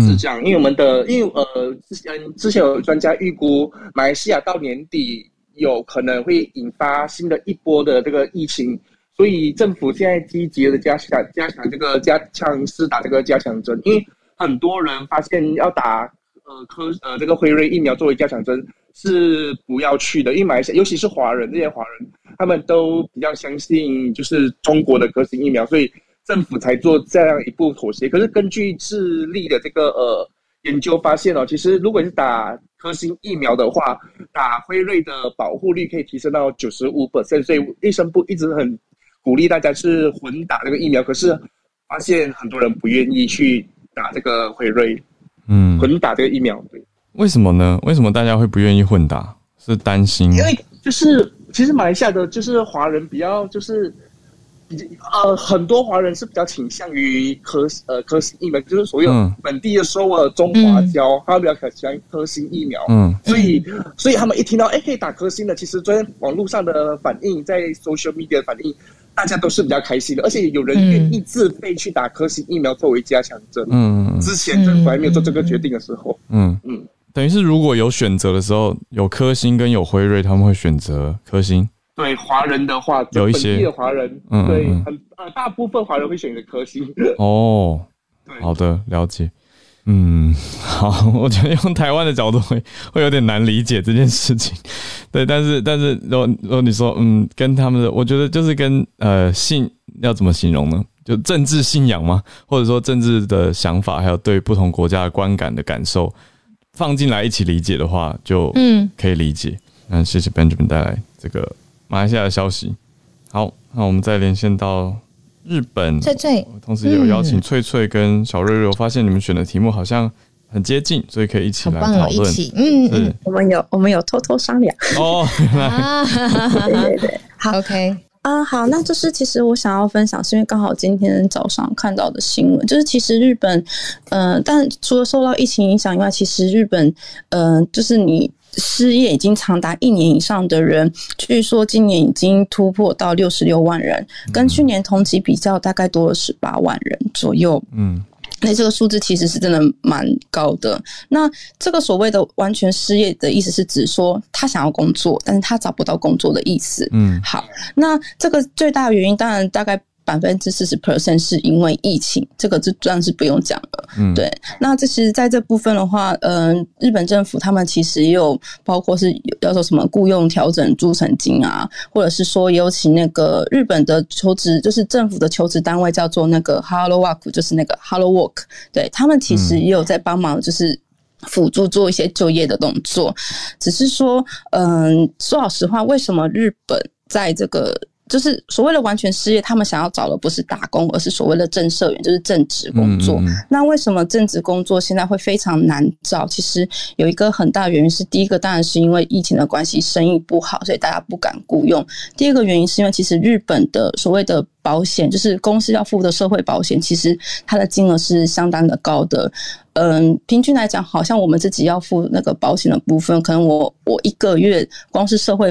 [SPEAKER 5] 是这样。因为我们的因为呃之前之前有专家预估，马来西亚到年底有可能会引发新的一波的这个疫情。所以政府现在积极的加强加强这个加强施打这个加强针，因为很多人发现要打呃科呃这个辉瑞疫苗作为加强针是不要去的，因为马来西亚尤其是华人这些华人，他们都比较相信就是中国的科兴疫苗，所以政府才做这样一步妥协。可是根据智利的这个呃研究发现哦，其实如果是打科兴疫苗的话，打辉瑞的保护率可以提升到九十五 percent，所以卫生部一直很。鼓励大家是混打这个疫苗，可是发现很多人不愿意去打这个辉瑞，嗯，混打这个疫苗，对，
[SPEAKER 1] 为什么呢？为什么大家会不愿意混打？是担心？
[SPEAKER 5] 因为就是其实马来西亚的就是华人比较就是。呃，很多华人是比较倾向于科呃科兴疫苗，就是所有本地的所有中华胶，他们比较喜欢科兴疫苗。嗯，所以所以他们一听到哎可以打科兴的，其实昨天网络上的反应，在 social media 的反应，大家都是比较开心的，而且有人愿意自费去打科兴疫苗作为加强针。嗯，之前政府还没有做这个决定的时候，嗯。
[SPEAKER 1] 嗯，等于是如果有选择的时候，有科兴跟有辉瑞，他们会选择科兴。
[SPEAKER 5] 对华人的话，
[SPEAKER 1] 有一些
[SPEAKER 5] 的华人，对很呃大部分华人会选择科兴。
[SPEAKER 1] 哦，好的，了解。嗯，好，我觉得用台湾的角度会 会有点难理解这件事情。对，但是但是，如果如果你说，嗯，跟他们的，我觉得就是跟呃信要怎么形容呢？就政治信仰吗？或者说政治的想法，还有对不同国家的观感的感受放进来一起理解的话，就嗯可以理解。那谢谢 Benjamin 带来这个。马来西亚的消息，好，那我们再连线到日本，
[SPEAKER 2] 翠翠，
[SPEAKER 1] 同时也有邀请翠翠跟小瑞瑞。我发现你们选的题目好像很接近，所以可以一起来讨论。
[SPEAKER 2] 嗯嗯，
[SPEAKER 6] 我们有我们有偷偷商量。
[SPEAKER 1] 哦，原来，
[SPEAKER 6] 对对对，
[SPEAKER 2] 好，OK，
[SPEAKER 6] 啊，好，那就是其实我想要分享，是因为刚好今天早上看到的新闻，就是其实日本，嗯，但除了受到疫情影响以外，其实日本，嗯，就是你。失业已经长达一年以上的人，据说今年已经突破到六十六万人，跟去年同期比较，大概多了十八万人左右。嗯，
[SPEAKER 7] 那这个数字其实是真的蛮高的。那这个所谓的完全失业的意思是指说他想要工作，但是他找不到工作的意思。嗯，好，那这个最大的原因当然大概。百分之四十 percent 是因为疫情，这个就算是不用讲了。嗯，对。那这其实在这部分的话，嗯，日本政府他们其实也有包括是要做什么雇佣调整助成金啊，或者是说有请那个日本的求职，就是政府的求职单位叫做那个 Hello Work，就是那个 Hello Work，对他们其实也有在帮忙，就是辅助做一些就业的动作。只是说，嗯，说老实话，为什么日本在这个就是所谓的完全失业，他们想要找的不是打工，而是所谓的正社员，就是正职工作。那为什么正职工作现在会非常难找？其实有一个很大原因是，第一个当然是因为疫情的关系，生意不好，所以大家不敢雇佣。第二个原因是因为其实日本的所谓的保险，就是公司要付的社会保险，其实它的金额是相当的高的。嗯，平均来讲，好像我们自己要付那个保险的部分，可能我我一个月光是社会。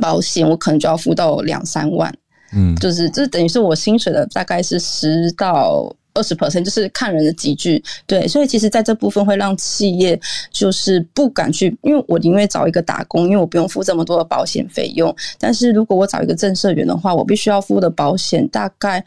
[SPEAKER 7] 保险我可能就要付到两三万，嗯，就是这等于是我薪水的大概是十到二十 percent，就是看人的集聚，对，所以其实在这部分会让企业就是不敢去，因为我宁愿找一个打工，因为我不用付这么多的保险费用，但是如果我找一个正社员的话，我必须要付的保险大概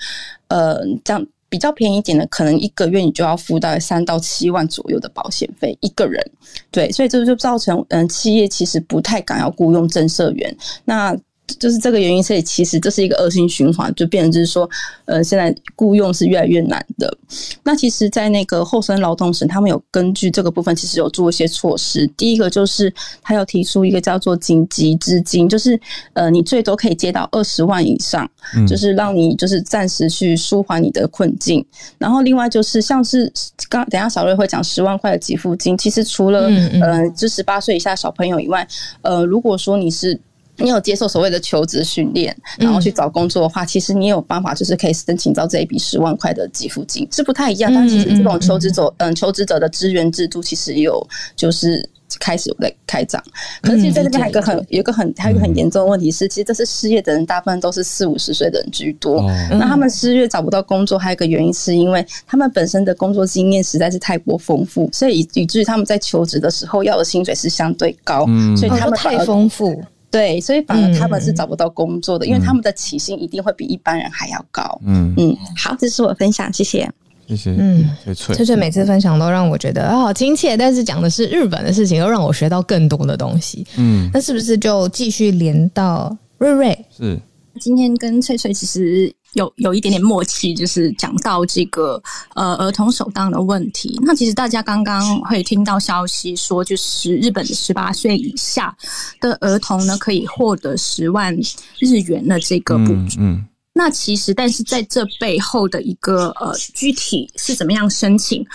[SPEAKER 7] 呃这样。比较便宜一点的，可能一个月你就要付到三到七万左右的保险费一个人，对，所以这就造成嗯企业其实不太敢要雇佣正社员，那。就是这个原因，所以其实这是一个恶性循环，就变成就是说，呃，现在雇佣是越来越难的。那其实，在那个厚生劳动省，他们有根据这个部分，其实有做一些措施。第一个就是他要提出一个叫做紧急资金，就是呃，你最多可以借到二十万以上，就是让你就是暂时去舒缓你的困境。然后另外就是像是刚等下小瑞会讲十万块的给付金，其实除了呃，就十八岁以下小朋友以外，呃，如果说你是你有接受所谓的求职训练，然后去找工作的话，其实你有办法，就是可以申请到这一笔十万块的给付金，是不太一样。但其实这种求职者，嗯，求职者的资源制度其实有就是开始有在开张。可是其实在这边还有个很有一个很还有一个很严重的问题是，其实这是失业的人大部分都是四五十岁的人居多。那他们失业找不到工作，还有一个原因是因为他们本身的工作经验实在是太过丰富，所以以以至于他们在求职的时候要的薪水是相对高，所以他们
[SPEAKER 2] 太丰富。
[SPEAKER 7] 对，所以反而他们是找不到工作的，因为他们的起薪一定会比一般人还要高。嗯嗯，好，这是我分享，谢谢，
[SPEAKER 1] 谢谢。嗯，
[SPEAKER 2] 翠翠每次分享都让我觉得啊好亲切，但是讲的是日本的事情，又让我学到更多的东西。嗯，那是不是就继续连到瑞瑞？
[SPEAKER 1] 是，
[SPEAKER 7] 今天跟翠翠其实。有有一点点默契，就是讲到这个呃儿童首当的问题。那其实大家刚刚会听到消息说，就是日本的十八岁以下的儿童呢，可以获得十万日元的这个补助。嗯，那其实但是在这背后的一个呃具体是怎么样申请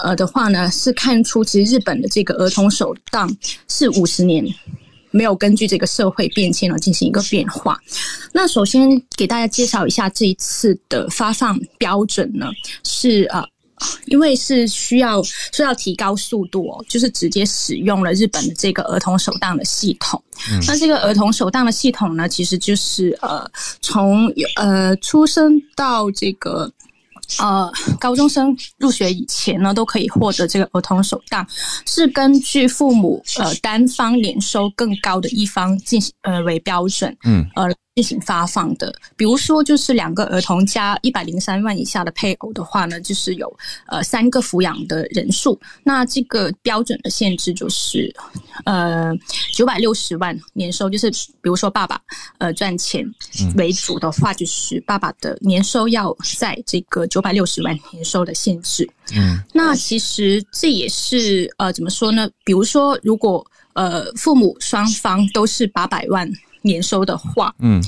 [SPEAKER 7] 呃的话呢，是看出其实日本的这个儿童首当是五十年。没有根据这个社会变迁而进行一个变化。那首先给大家介绍一下这一次的发放标准呢，是呃，因为是需要需要提高速度哦，就是直接使用了日本的这个儿童手档的系统。那这个儿童手档的系统呢，其实就是呃，从呃出生到这个。呃，高中生入学以前呢，都可以获得这个儿童手档，是根据父母呃单方年收更高的一方进行呃为标准，嗯，呃。进行发放的，比如说就是两个儿童加一百零三万以下的配偶的话呢，就是有呃三个抚养的人数。那这个标准的限制就是呃九百六十万年收，就是比如说爸爸呃赚钱为主的话，就是爸爸的年收要在这个九百六十万年收的限制。嗯，那其实这也是呃怎么说呢？比如说如果呃父母双方都是八百万。年收的话，嗯，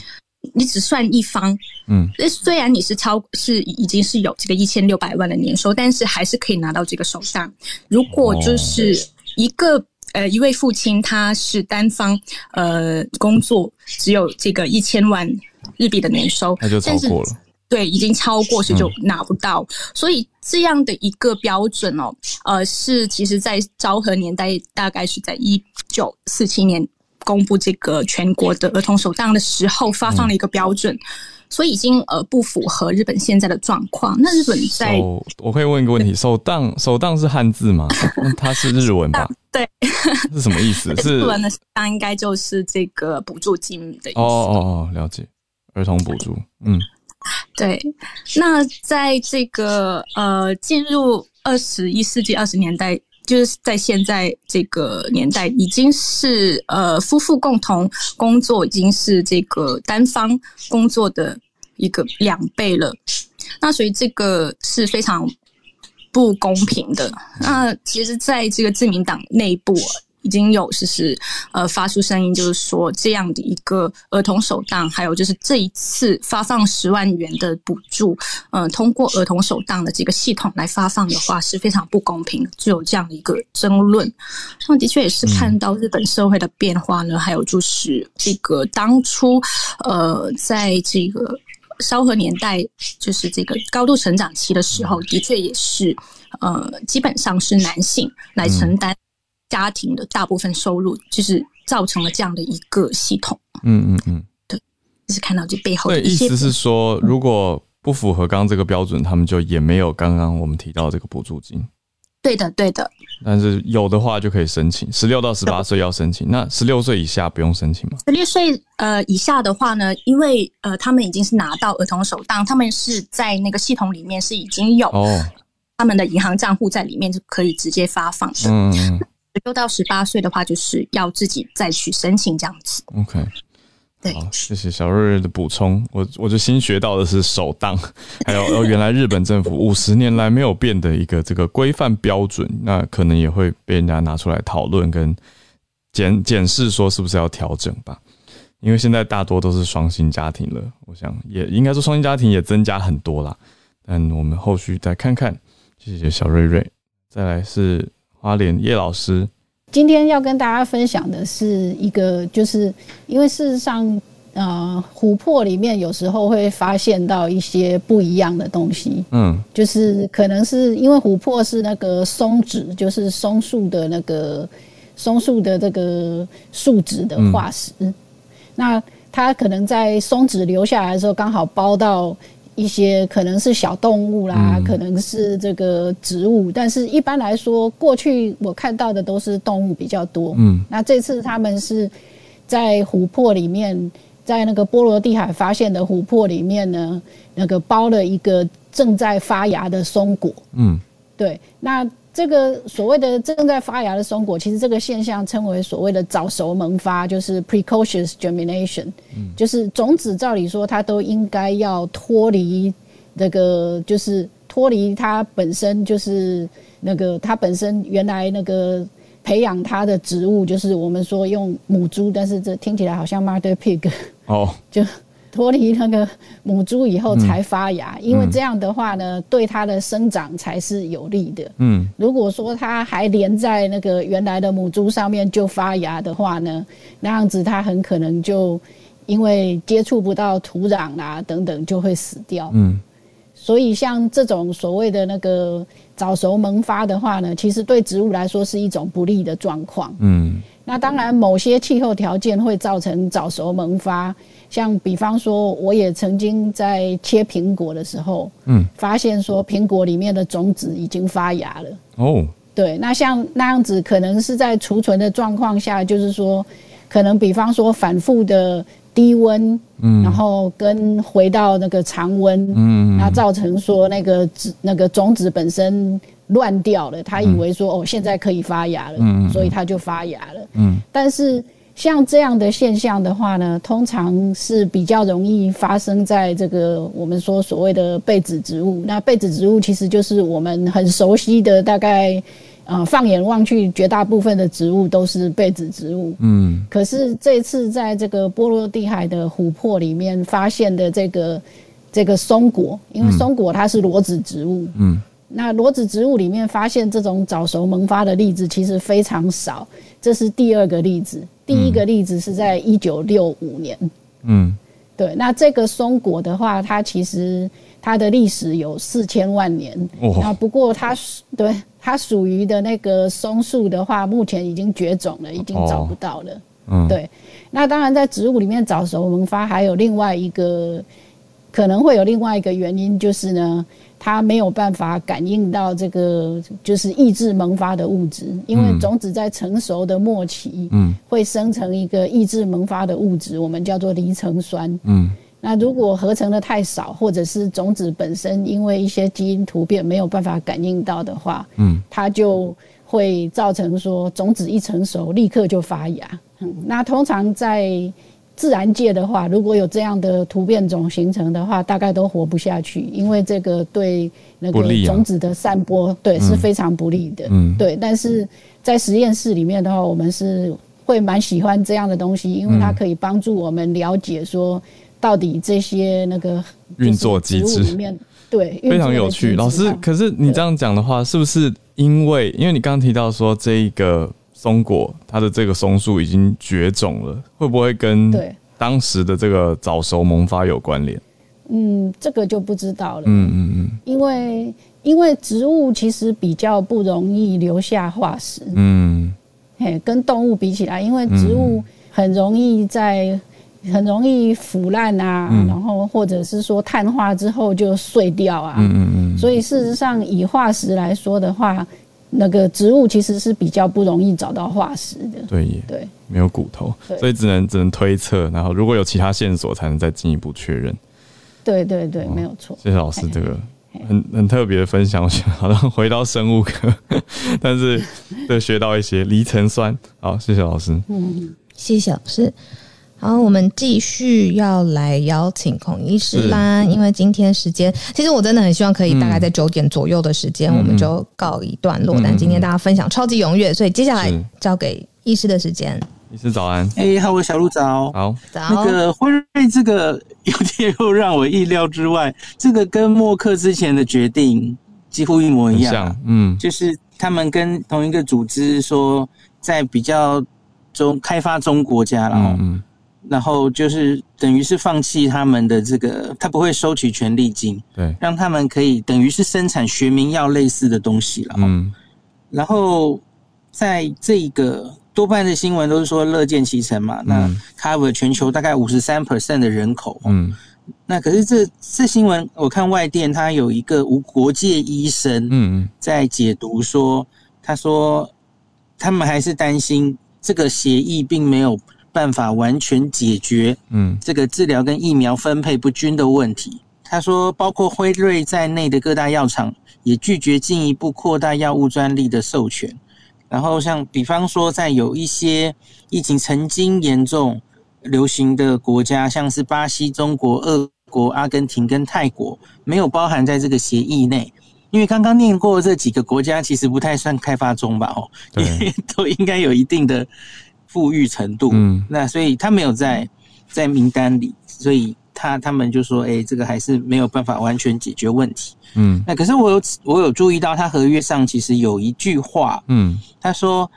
[SPEAKER 7] 你只算一方，嗯，那虽然你是超是已经是有这个一千六百万的年收，但是还是可以拿到这个手上。如果就是一个呃一位父亲他是单方呃工作只有这个一千万日币的年收，
[SPEAKER 1] 那就超过了，
[SPEAKER 7] 对，已经超过是就拿不到。所以这样的一个标准哦，呃，是其实在昭和年代大概是在一九四七年。
[SPEAKER 6] 公布这个全国的儿童手当的时候，发放了一个标准，所以已经呃不符合日本现在的状况。那日本在，
[SPEAKER 1] 我可以问一个问题：首当首当是汉字吗？它是日文吧？
[SPEAKER 6] 对，
[SPEAKER 1] 是什么意思？是
[SPEAKER 6] 日文的当应该就是这个补助金的意思。哦
[SPEAKER 1] 哦哦，了解，儿童补助。嗯，
[SPEAKER 6] 对。那在这个呃进入二十一世纪二十年代。就是在现在这个年代，已经是呃夫妇共同工作，已经是这个单方工作的一个两倍了。那所以这个是非常不公平的。那其实，在这个自民党内部。已经有就是呃发出声音，就是说这样的一个儿童手当，还有就是这一次发放十万元的补助，呃，通过儿童手当的这个系统来发放的话是非常不公平，就有这样的一个争论。那的确也是看到日本社会的变化呢，还有就是这个当初呃在这个昭和年代，就是这个高度成长期的时候，的确也是呃基本上是男性来承担。家庭的大部分收入，就是造成了这样的一个系统。嗯嗯嗯，对，就是看到这背后的
[SPEAKER 1] 意思是说，如果不符合刚刚这个标准，他们就也没有刚刚我们提到这个补助金。
[SPEAKER 6] 对的，对的。
[SPEAKER 1] 但是有的话就可以申请，十六到十八岁要申请，那十六岁以下不用申请吗？
[SPEAKER 6] 十六岁呃以下的话呢，因为呃他们已经是拿到儿童手当，他们是在那个系统里面是已经有哦他们的银行账户在里面，就可以直接发放的。嗯。六到十八岁的话，就是要自己再去申请这样子。
[SPEAKER 1] OK，
[SPEAKER 6] 对，
[SPEAKER 1] 谢谢小瑞瑞的补充。我我就新学到的是首当，还有哦，原来日本政府五十年来没有变的一个这个规范标准，那可能也会被人家拿出来讨论跟检检视，说是不是要调整吧？因为现在大多都是双薪家庭了，我想也应该说双薪家庭也增加很多啦。但我们后续再看看。谢谢小瑞瑞，再来是。花莲叶老师，
[SPEAKER 8] 今天要跟大家分享的是一个，就是因为事实上，呃，琥珀里面有时候会发现到一些不一样的东西。嗯，就是可能是因为琥珀是那个松脂，就是松树的那个松树的这个树脂的化石，那它可能在松脂留下来的时候，刚好包到。一些可能是小动物啦，可能是这个植物，但是一般来说，过去我看到的都是动物比较多。嗯，那这次他们是在琥珀里面，在那个波罗的海发现的琥珀里面呢，那个包了一个正在发芽的松果。嗯，对，那。这个所谓的正在发芽的松果，其实这个现象称为所谓的早熟萌发，就是 precocious germination，就是种子照理说它都应该要脱离那个，就是脱离它本身就是那个它本身原来那个培养它的植物，就是我们说用母猪，但是这听起来好像 mother pig 哦，就。脱离那个母猪以后才发芽，因为这样的话呢，对它的生长才是有利的。嗯，如果说它还连在那个原来的母猪上面就发芽的话呢，那样子它很可能就因为接触不到土壤啦等等就会死掉。嗯，所以像这种所谓的那个早熟萌发的话呢，其实对植物来说是一种不利的状况。嗯，那当然某些气候条件会造成早熟萌发。像比方说，我也曾经在切苹果的时候，嗯，发现说苹果里面的种子已经发芽了。哦，对，那像那样子，可能是在储存的状况下，就是说，可能比方说反复的低温，嗯，然后跟回到那个常温，嗯，那造成说那个子那个种子本身乱掉了，他以为说哦现在可以发芽了，嗯，所以它就发芽了，嗯，但是。像这样的现象的话呢，通常是比较容易发生在这个我们说所谓的被子植物。那被子植物其实就是我们很熟悉的，大概呃放眼望去，绝大部分的植物都是被子植物。嗯。可是这次在这个波罗的海的琥珀里面发现的这个这个松果，因为松果它是裸子植物。嗯。那裸子植物里面发现这种早熟萌发的例子其实非常少，这是第二个例子。第一个例子是在一九六五年。嗯，对。那这个松果的话，它其实它的历史有四千万年。哦。那不过它对它属于的那个松树的话，目前已经绝种了，已经找不到了。嗯，对。那当然，在植物里面早熟萌发还有另外一个可能会有另外一个原因，就是呢，它没有办法感应到这个就是抑制萌发的物质，因为种子在成熟的末期，嗯，会生成一个抑制萌发的物质，我们叫做离层酸，嗯。那如果合成的太少，或者是种子本身因为一些基因突变没有办法感应到的话，嗯，它就会造成说种子一成熟立刻就发芽。嗯，那通常在自然界的话，如果有这样的突变种形成的话，大概都活不下去，因为这个对那个种子的散播，对是非常不利的。嗯，对。但是在实验室里面的话，我们是会蛮喜欢这样的东西，因为它可以帮助我们了解说，到底这些那个
[SPEAKER 1] 运作机制
[SPEAKER 8] 里面，对
[SPEAKER 1] 非常有趣。老师，可是你这样讲的话，是不是因为因为你刚刚提到说这一个。松果它的这个松树已经绝种了，会不会跟当时的这个早熟萌发有关联？
[SPEAKER 8] 嗯，这个就不知道了。嗯嗯嗯，因为因为植物其实比较不容易留下化石。嗯，嘿，跟动物比起来，因为植物很容易在很容易腐烂啊，然后或者是说碳化之后就碎掉啊。嗯嗯嗯，所以事实上以化石来说的话。那个植物其实是比较不容易找到化石的，
[SPEAKER 1] 对，对，没有骨头，所以只能只能推测，然后如果有其他线索，才能再进一步确认。
[SPEAKER 8] 对对对，没有错。
[SPEAKER 1] 谢谢老师这个很很特别的分享，我想好像回到生物课，但是对学到一些离层酸。好，谢谢老师。
[SPEAKER 2] 嗯，谢谢老师。好，我们继续要来邀请孔医师啦。因为今天时间，其实我真的很希望可以大概在九点左右的时间，我们就告一段落。但今天大家分享超级踊跃，所以接下来交给医师的时间。
[SPEAKER 1] 医师早安，
[SPEAKER 9] 哎，好，我小鹿早，
[SPEAKER 1] 好
[SPEAKER 2] 早。
[SPEAKER 9] 那个辉瑞这个有点又让我意料之外，这个跟默克之前的决定几乎一模一样。嗯，就是他们跟同一个组织说，在比较中开发中国家了。嗯。然后就是等于是放弃他们的这个，他不会收取权利金，
[SPEAKER 1] 对，
[SPEAKER 9] 让他们可以等于是生产学名药类似的东西了。嗯，然后在这个多半的新闻都是说乐见其成嘛，那 cover 全球大概五十三 percent 的人口。嗯，那可是这这新闻我看外电，他有一个无国界医生，嗯嗯，在解读说，他说他们还是担心这个协议并没有。办法完全解决，嗯，这个治疗跟疫苗分配不均的问题。他说，包括辉瑞在内的各大药厂也拒绝进一步扩大药物专利的授权。然后，像比方说，在有一些疫情曾经严重流行的国家，像是巴西、中国、俄国、阿根廷跟泰国，没有包含在这个协议内。因为刚刚念过这几个国家，其实不太算开发中吧？哦，都应该有一定的。富裕程度，嗯，那所以他没有在在名单里，所以他他们就说，哎，这个还是没有办法完全解决问题，嗯，那可是我有我有注意到，他合约上其实有一句话，嗯，他说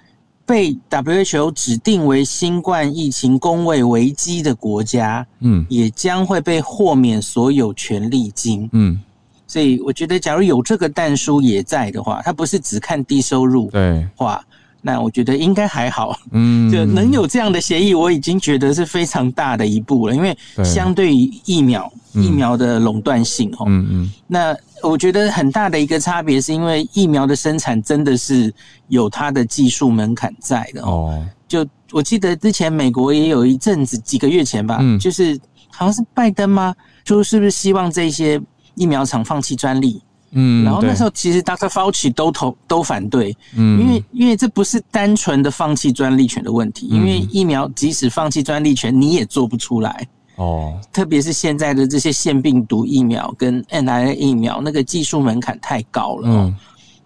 [SPEAKER 9] 被 WHO 指定为新冠疫情公卫危机的国家，嗯，也将会被豁免所有权利金，嗯，所以我觉得，假如有这个弹书也在的话，他不是只看低收入
[SPEAKER 1] 对。
[SPEAKER 9] 话。那我觉得应该还好，嗯，就能有这样的协议，我已经觉得是非常大的一步了。因为相对于疫苗，疫苗的垄断性，哦，嗯嗯，那我觉得很大的一个差别是因为疫苗的生产真的是有它的技术门槛在的哦。就我记得之前美国也有一阵子，几个月前吧，就是好像是拜登吗？就是不是希望这些疫苗厂放弃专利？嗯，然后那时候其实 Dr. Fauci 都投都反对，嗯，因为因为这不是单纯的放弃专利权的问题，因为疫苗即使放弃专利权，你也做不出来哦。特别是现在的这些腺病毒疫苗跟 n i a 疫苗，那个技术门槛太高了。嗯，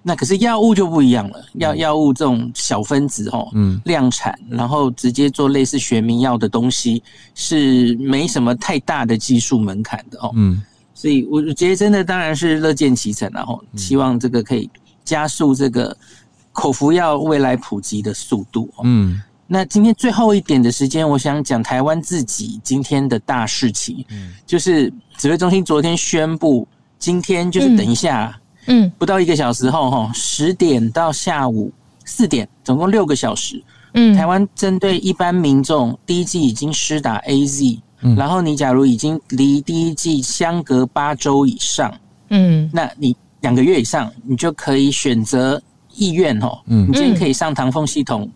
[SPEAKER 9] 那可是药物就不一样了，药药物这种小分子哦，嗯，量产然后直接做类似学名药的东西，是没什么太大的技术门槛的哦。嗯。所以我觉得真的当然是乐见其成，然后希望这个可以加速这个口服药未来普及的速度。嗯，那今天最后一点的时间，我想讲台湾自己今天的大事情，嗯，就是指挥中心昨天宣布，今天就是等一下，嗯，不到一个小时后哈，十点到下午四点，总共六个小时，嗯，台湾针对一般民众，第一季已经施打 A Z，嗯，然后你假如已经离第一季相隔八周以上，嗯，那你两个月以上，你就可以选择意愿哦，嗯，你今天可以上唐凤系统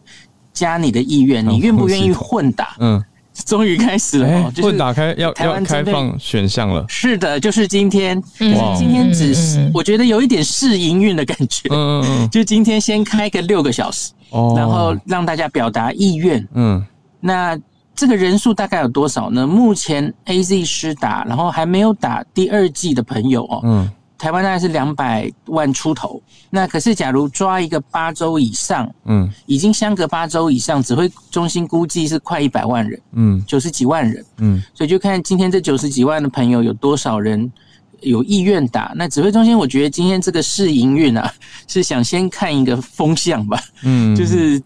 [SPEAKER 9] 加你的意愿，你愿不愿意混打？嗯。终于开始了，
[SPEAKER 1] 就是打开要要开放选项了。
[SPEAKER 9] 是的，就是今天，就是今天只是我觉得有一点试营运的感觉。嗯嗯 就今天先开个六个小时，然后让大家表达意愿。嗯，那这个人数大概有多少呢？目前 A Z 施打，然后还没有打第二季的朋友哦。嗯。台湾大概是两百万出头，那可是假如抓一个八周以上，嗯，已经相隔八周以上，指挥中心估计是快一百万人，嗯，九十几万人，嗯，所以就看今天这九十几万的朋友有多少人有意愿打。那指挥中心，我觉得今天这个试营运啊，是想先看一个风向吧，嗯，就是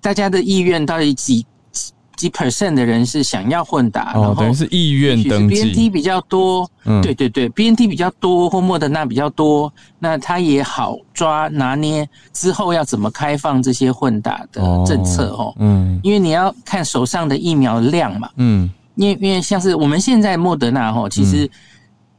[SPEAKER 9] 大家的意愿到底几。几 percent 的人是想要混打，然后
[SPEAKER 1] 等于是意愿登记。
[SPEAKER 9] 比较多，嗯，对对对，B N T 比较多或莫德纳比较多，那他也好抓拿捏之后要怎么开放这些混打的政策哦，嗯，因为你要看手上的疫苗量嘛，嗯，因为因为像是我们现在莫德纳哈，其实。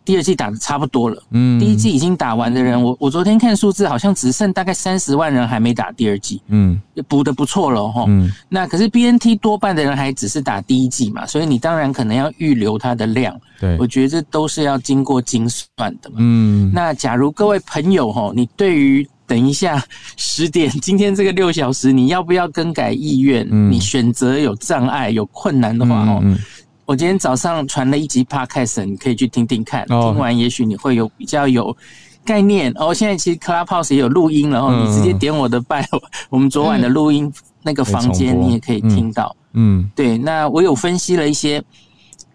[SPEAKER 9] 第二季打的差不多了，嗯，第一季已经打完的人，我我昨天看数字，好像只剩大概三十万人还没打第二季，嗯，补的不错了哈，嗯，那可是 B N T 多半的人还只是打第一季嘛，所以你当然可能要预留它的量，
[SPEAKER 1] 对，
[SPEAKER 9] 我觉得这都是要经过精算的嘛，嗯，那假如各位朋友哈，你对于等一下十点 今天这个六小时，你要不要更改意愿？你选择有障碍有困难的话哦。我今天早上传了一集 podcast，你可以去听听看。听完也许你会有比较有概念。哦，现在其实 Clubhouse 也有录音了，哦，你直接点我的 bio，我们昨晚的录音那个房间你也可以听到。嗯，对。那我有分析了一些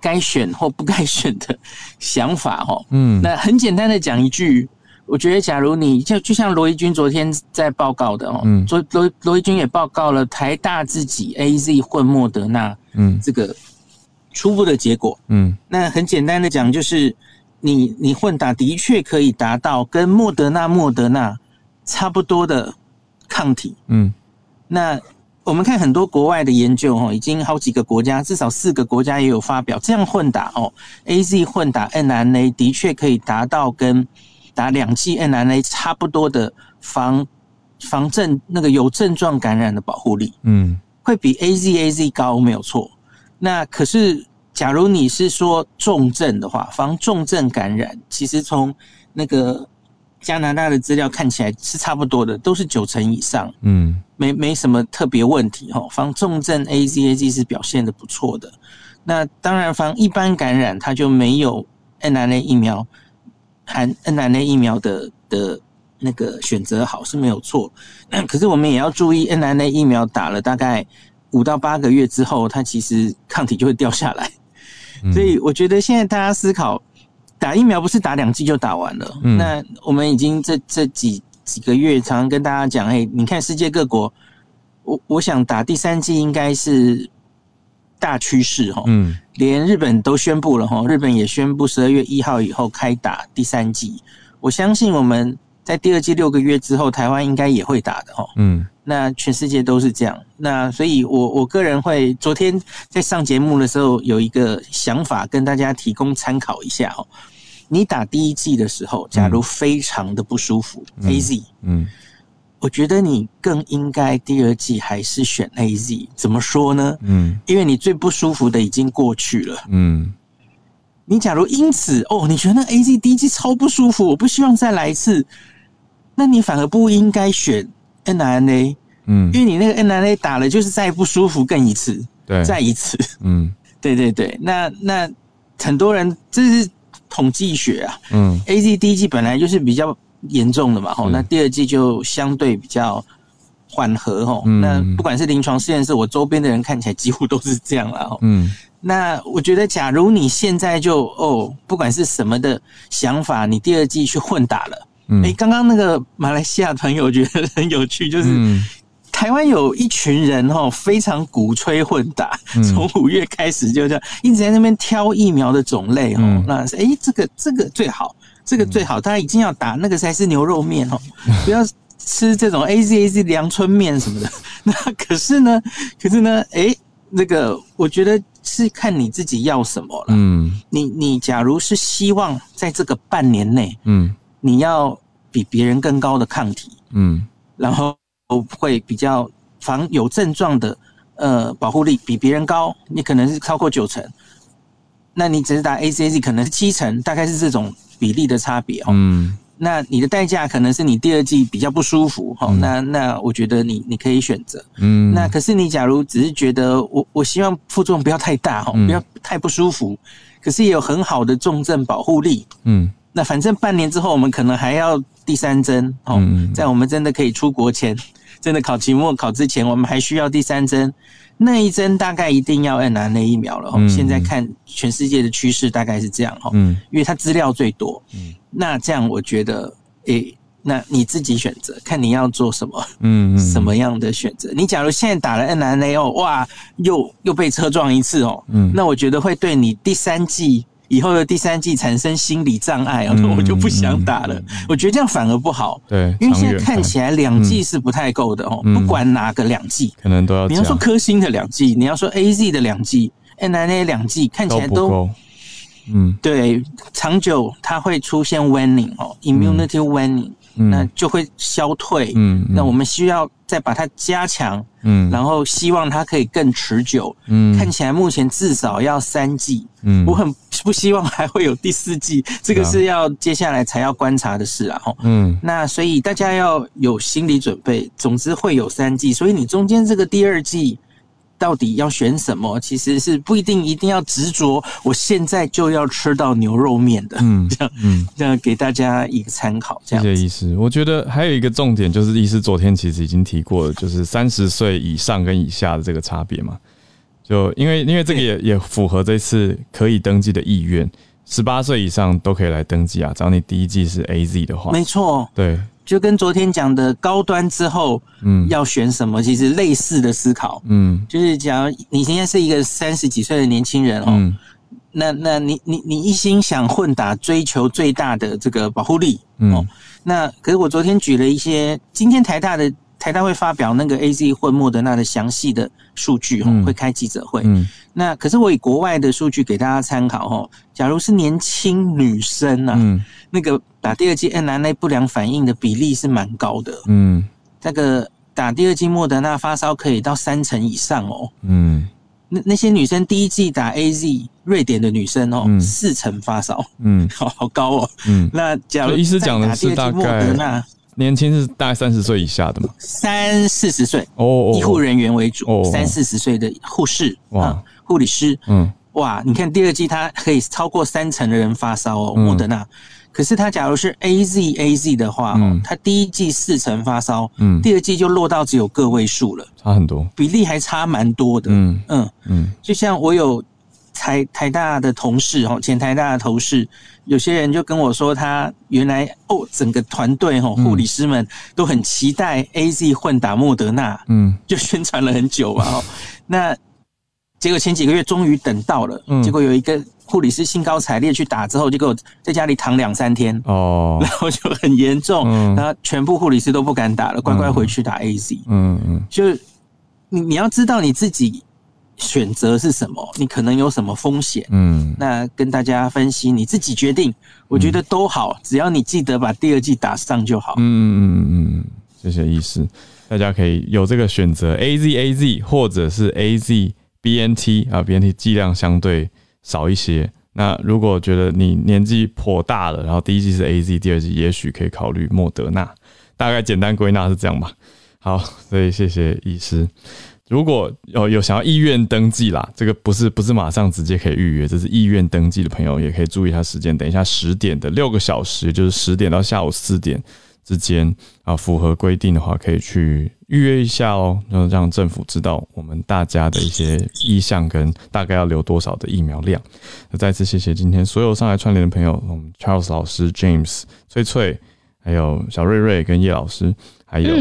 [SPEAKER 9] 该选或不该选的想法，哦。嗯，那很简单的讲一句，我觉得假如你就就像罗毅军昨天在报告的哦，罗罗罗毅军也报告了台大自己 A Z 混莫德纳，嗯，这个。初步的结果，嗯，那很简单的讲，就是你你混打的确可以达到跟莫德纳莫德纳差不多的抗体，嗯，那我们看很多国外的研究哦，已经好几个国家，至少四个国家也有发表这样混打哦，A Z 混打 N N A 的确可以达到跟打两剂 N N A 差不多的防防症那个有症状感染的保护力，嗯，会比 A Z A Z 高没有错。那可是，假如你是说重症的话，防重症感染，其实从那个加拿大的资料看起来是差不多的，都是九成以上，嗯，没没什么特别问题哈。防重症 A Z A G 是表现的不错的。那当然，防一般感染，它就没有 N R A 疫苗含 NNA 疫苗的的那个选择好是没有错。可是我们也要注意，NNA 疫苗打了大概。五到八个月之后，它其实抗体就会掉下来，所以我觉得现在大家思考打疫苗不是打两剂就打完了。那我们已经这这几几个月常常跟大家讲，哎，你看世界各国，我我想打第三剂应该是大趋势哈。嗯，连日本都宣布了哈，日本也宣布十二月一号以后开打第三剂。我相信我们在第二季六个月之后，台湾应该也会打的哈。嗯。那全世界都是这样，那所以，我我个人会昨天在上节目的时候有一个想法跟大家提供参考一下哦。你打第一剂的时候，假如非常的不舒服，A Z，嗯，我觉得你更应该第二剂还是选 A Z。怎么说呢？嗯，因为你最不舒服的已经过去了。嗯，你假如因此哦，你觉得 A Z 第一剂超不舒服，我不希望再来一次，那你反而不应该选 N R N A。嗯，因为你那个 N R A 打了，就是再不舒服更一次，
[SPEAKER 1] 对，
[SPEAKER 9] 再一次，嗯，对对对，那那很多人这是统计学啊，嗯，A Z 第一季本来就是比较严重的嘛，吼，那第二季就相对比较缓和，哦，那不管是临床试验室，我周边的人看起来几乎都是这样了，嗯，那我觉得，假如你现在就哦，不管是什么的想法，你第二季去混打了，哎，刚刚那个马来西亚朋友觉得很有趣，就是。台湾有一群人哈，非常鼓吹混打，从五月开始就这样一直在那边挑疫苗的种类哦。那哎，这个这个最好，这个最好，大家一定要打那个才是牛肉面哦，不要吃这种 A Z A Z 凉春面什么的。那可是呢，可是呢，哎，那个我觉得是看你自己要什么了。嗯，你你假如是希望在这个半年内，嗯，你要比别人更高的抗体，嗯，然后会比较防有症状的呃保护力比别人高，你可能是超过九成。那你只是打 A C A Z 可能是七成，大概是这种比例的差别哦。嗯。那你的代价可能是你第二季比较不舒服哈，那那我觉得你你可以选择，嗯，那可是你假如只是觉得我我希望副作用不要太大哈，不要太不舒服，可是也有很好的重症保护力，嗯，那反正半年之后我们可能还要第三针哦，在我们真的可以出国前，真的考期末考之前，我们还需要第三针。那一针大概一定要按哪那疫苗了哈？现在看全世界的趋势大概是这样哈，嗯，因为它资料最多，嗯，那这样我觉得，诶，那你自己选择，看你要做什么，嗯，什么样的选择？你假如现在打了 nna 哦，哇，又又被车撞一次哦，嗯，那我觉得会对你第三季。以后的第三季产生心理障碍啊，我就不想打了。我觉得这样反而不好。
[SPEAKER 1] 对，
[SPEAKER 9] 因为现在看起来两季是不太够的哦。不管哪个两季，
[SPEAKER 1] 可能都要。
[SPEAKER 9] 你要说科兴的两季，你要说 A Z 的两季，N I A 两季，看起来都嗯，对，长久它会出现 waning 哦，immunity waning。那就会消退，嗯，那我们需要再把它加强，嗯，然后希望它可以更持久，嗯，看起来目前至少要三季，嗯，我很不希望还会有第四季，这个是要接下来才要观察的事啊，吼，嗯，那所以大家要有心理准备，总之会有三季，所以你中间这个第二季。到底要选什么？其实是不一定一定要执着。我现在就要吃到牛肉面的，嗯，这样，嗯，这样给大家一个参考。这
[SPEAKER 1] 谢医师。我觉得还有一个重点就是，医师昨天其实已经提过了，就是三十岁以上跟以下的这个差别嘛。就因为因为这个也 也符合这次可以登记的意愿，十八岁以上都可以来登记啊。只要你第一季是 A Z 的话，
[SPEAKER 9] 没错，
[SPEAKER 1] 对。
[SPEAKER 9] 就跟昨天讲的高端之后，嗯，要选什么，其实类似的思考，嗯，就是假如你现在是一个三十几岁的年轻人哦，那那你你你一心想混打，追求最大的这个保护力，哦，那可是我昨天举了一些，今天台大的。台大会发表那个 A Z 混莫德纳的详细的数据哈，会开记者会。那可是我以国外的数据给大家参考哈。假如是年轻女生啊，那个打第二剂 N R A 不良反应的比例是蛮高的。嗯，那个打第二剂莫德纳发烧可以到三成以上哦。嗯，那那些女生第一季打 A Z 瑞典的女生哦，四成发烧。嗯，好 好高哦。嗯，那假如
[SPEAKER 1] 医师讲的是大概。年轻是大概三十岁以下的嘛？
[SPEAKER 9] 三四十岁哦，医护人员为主，三四十岁的护士哇，护理师，嗯，哇，你看第二季他可以超过三成的人发烧哦，莫德纳。可是他假如是 A Z A Z 的话，哦，他第一季四成发烧，嗯，第二季就落到只有个位数了，
[SPEAKER 1] 差很多，
[SPEAKER 9] 比例还差蛮多的，嗯。嗯。嗯，就像我有。台台大的同事哦，前台大的同事，有些人就跟我说，他原来哦，整个团队哈，护理师们都很期待 A Z 混打莫德纳，嗯，就宣传了很久嘛，那结果前几个月终于等到了，结果有一个护理师兴高采烈去打之后，就给我在家里躺两三天哦，然后就很严重，然后全部护理师都不敢打了，乖乖回去打 A Z，嗯嗯，就你你要知道你自己。选择是什么？你可能有什么风险？嗯，那跟大家分析，你自己决定。我觉得都好，只要你记得把第二季打上就好。嗯嗯嗯
[SPEAKER 1] 嗯，谢谢医师。大家可以有这个选择，A Z A Z 或者是 A Z B N T 啊，B N T 剂量相对少一些。那如果觉得你年纪颇大了，然后第一季是 A Z，第二季也许可以考虑莫德纳。大概简单归纳是这样吧。好，所以谢谢医师。如果有有想要意愿登记啦，这个不是不是马上直接可以预约，这是意愿登记的朋友也可以注意一下时间。等一下十点的六个小时，也就是十点到下午四点之间啊，符合规定的话可以去预约一下哦，然后让政府知道我们大家的一些意向跟大概要留多少的疫苗量。那再次谢谢今天所有上来串联的朋友，我们 Charles 老师、James、翠翠，还有小瑞瑞跟叶老师，还有。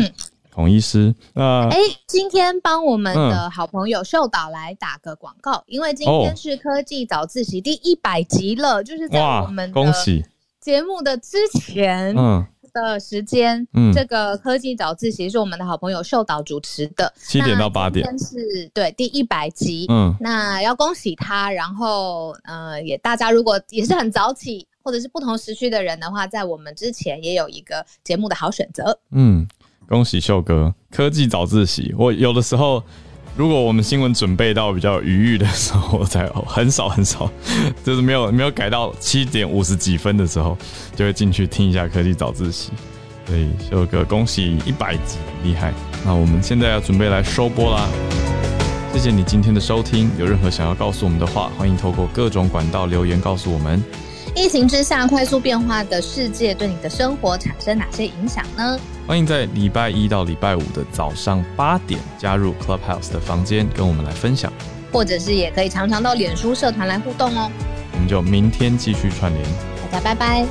[SPEAKER 1] 孔医师，
[SPEAKER 2] 呃，哎，今天帮我们的好朋友秀导来打个广告，因为今天是科技早自习第一百集了，就是在我们
[SPEAKER 1] 恭喜。
[SPEAKER 2] 节目的之前，嗯。的时间，嗯，这个科技早自习是我们的好朋友秀导主持的，
[SPEAKER 1] 七点到八点，
[SPEAKER 2] 是对第一百集，嗯，那要恭喜他，然后呃，也大家如果也是很早起或者是不同时区的人的话，在我们之前也有一个节目的好选择，
[SPEAKER 1] 嗯，恭喜秀哥，科技早自习，我有的时候。如果我们新闻准备到比较愉悦的时候，才很少很少，就是没有没有改到七点五十几分的时候，就会进去听一下科技早自习。所以秀哥，恭喜一百集，厉害！那我们现在要准备来收播啦。谢谢你今天的收听，有任何想要告诉我们的话，欢迎透过各种管道留言告诉我们。
[SPEAKER 2] 疫情之下，快速变化的世界对你的生活产生哪些影响呢？
[SPEAKER 1] 欢迎在礼拜一到礼拜五的早上八点加入 Clubhouse 的房间，跟我们来分享，
[SPEAKER 2] 或者是也可以常常到脸书社团来互动哦。
[SPEAKER 1] 我们就明天继续串联，
[SPEAKER 2] 大家拜拜。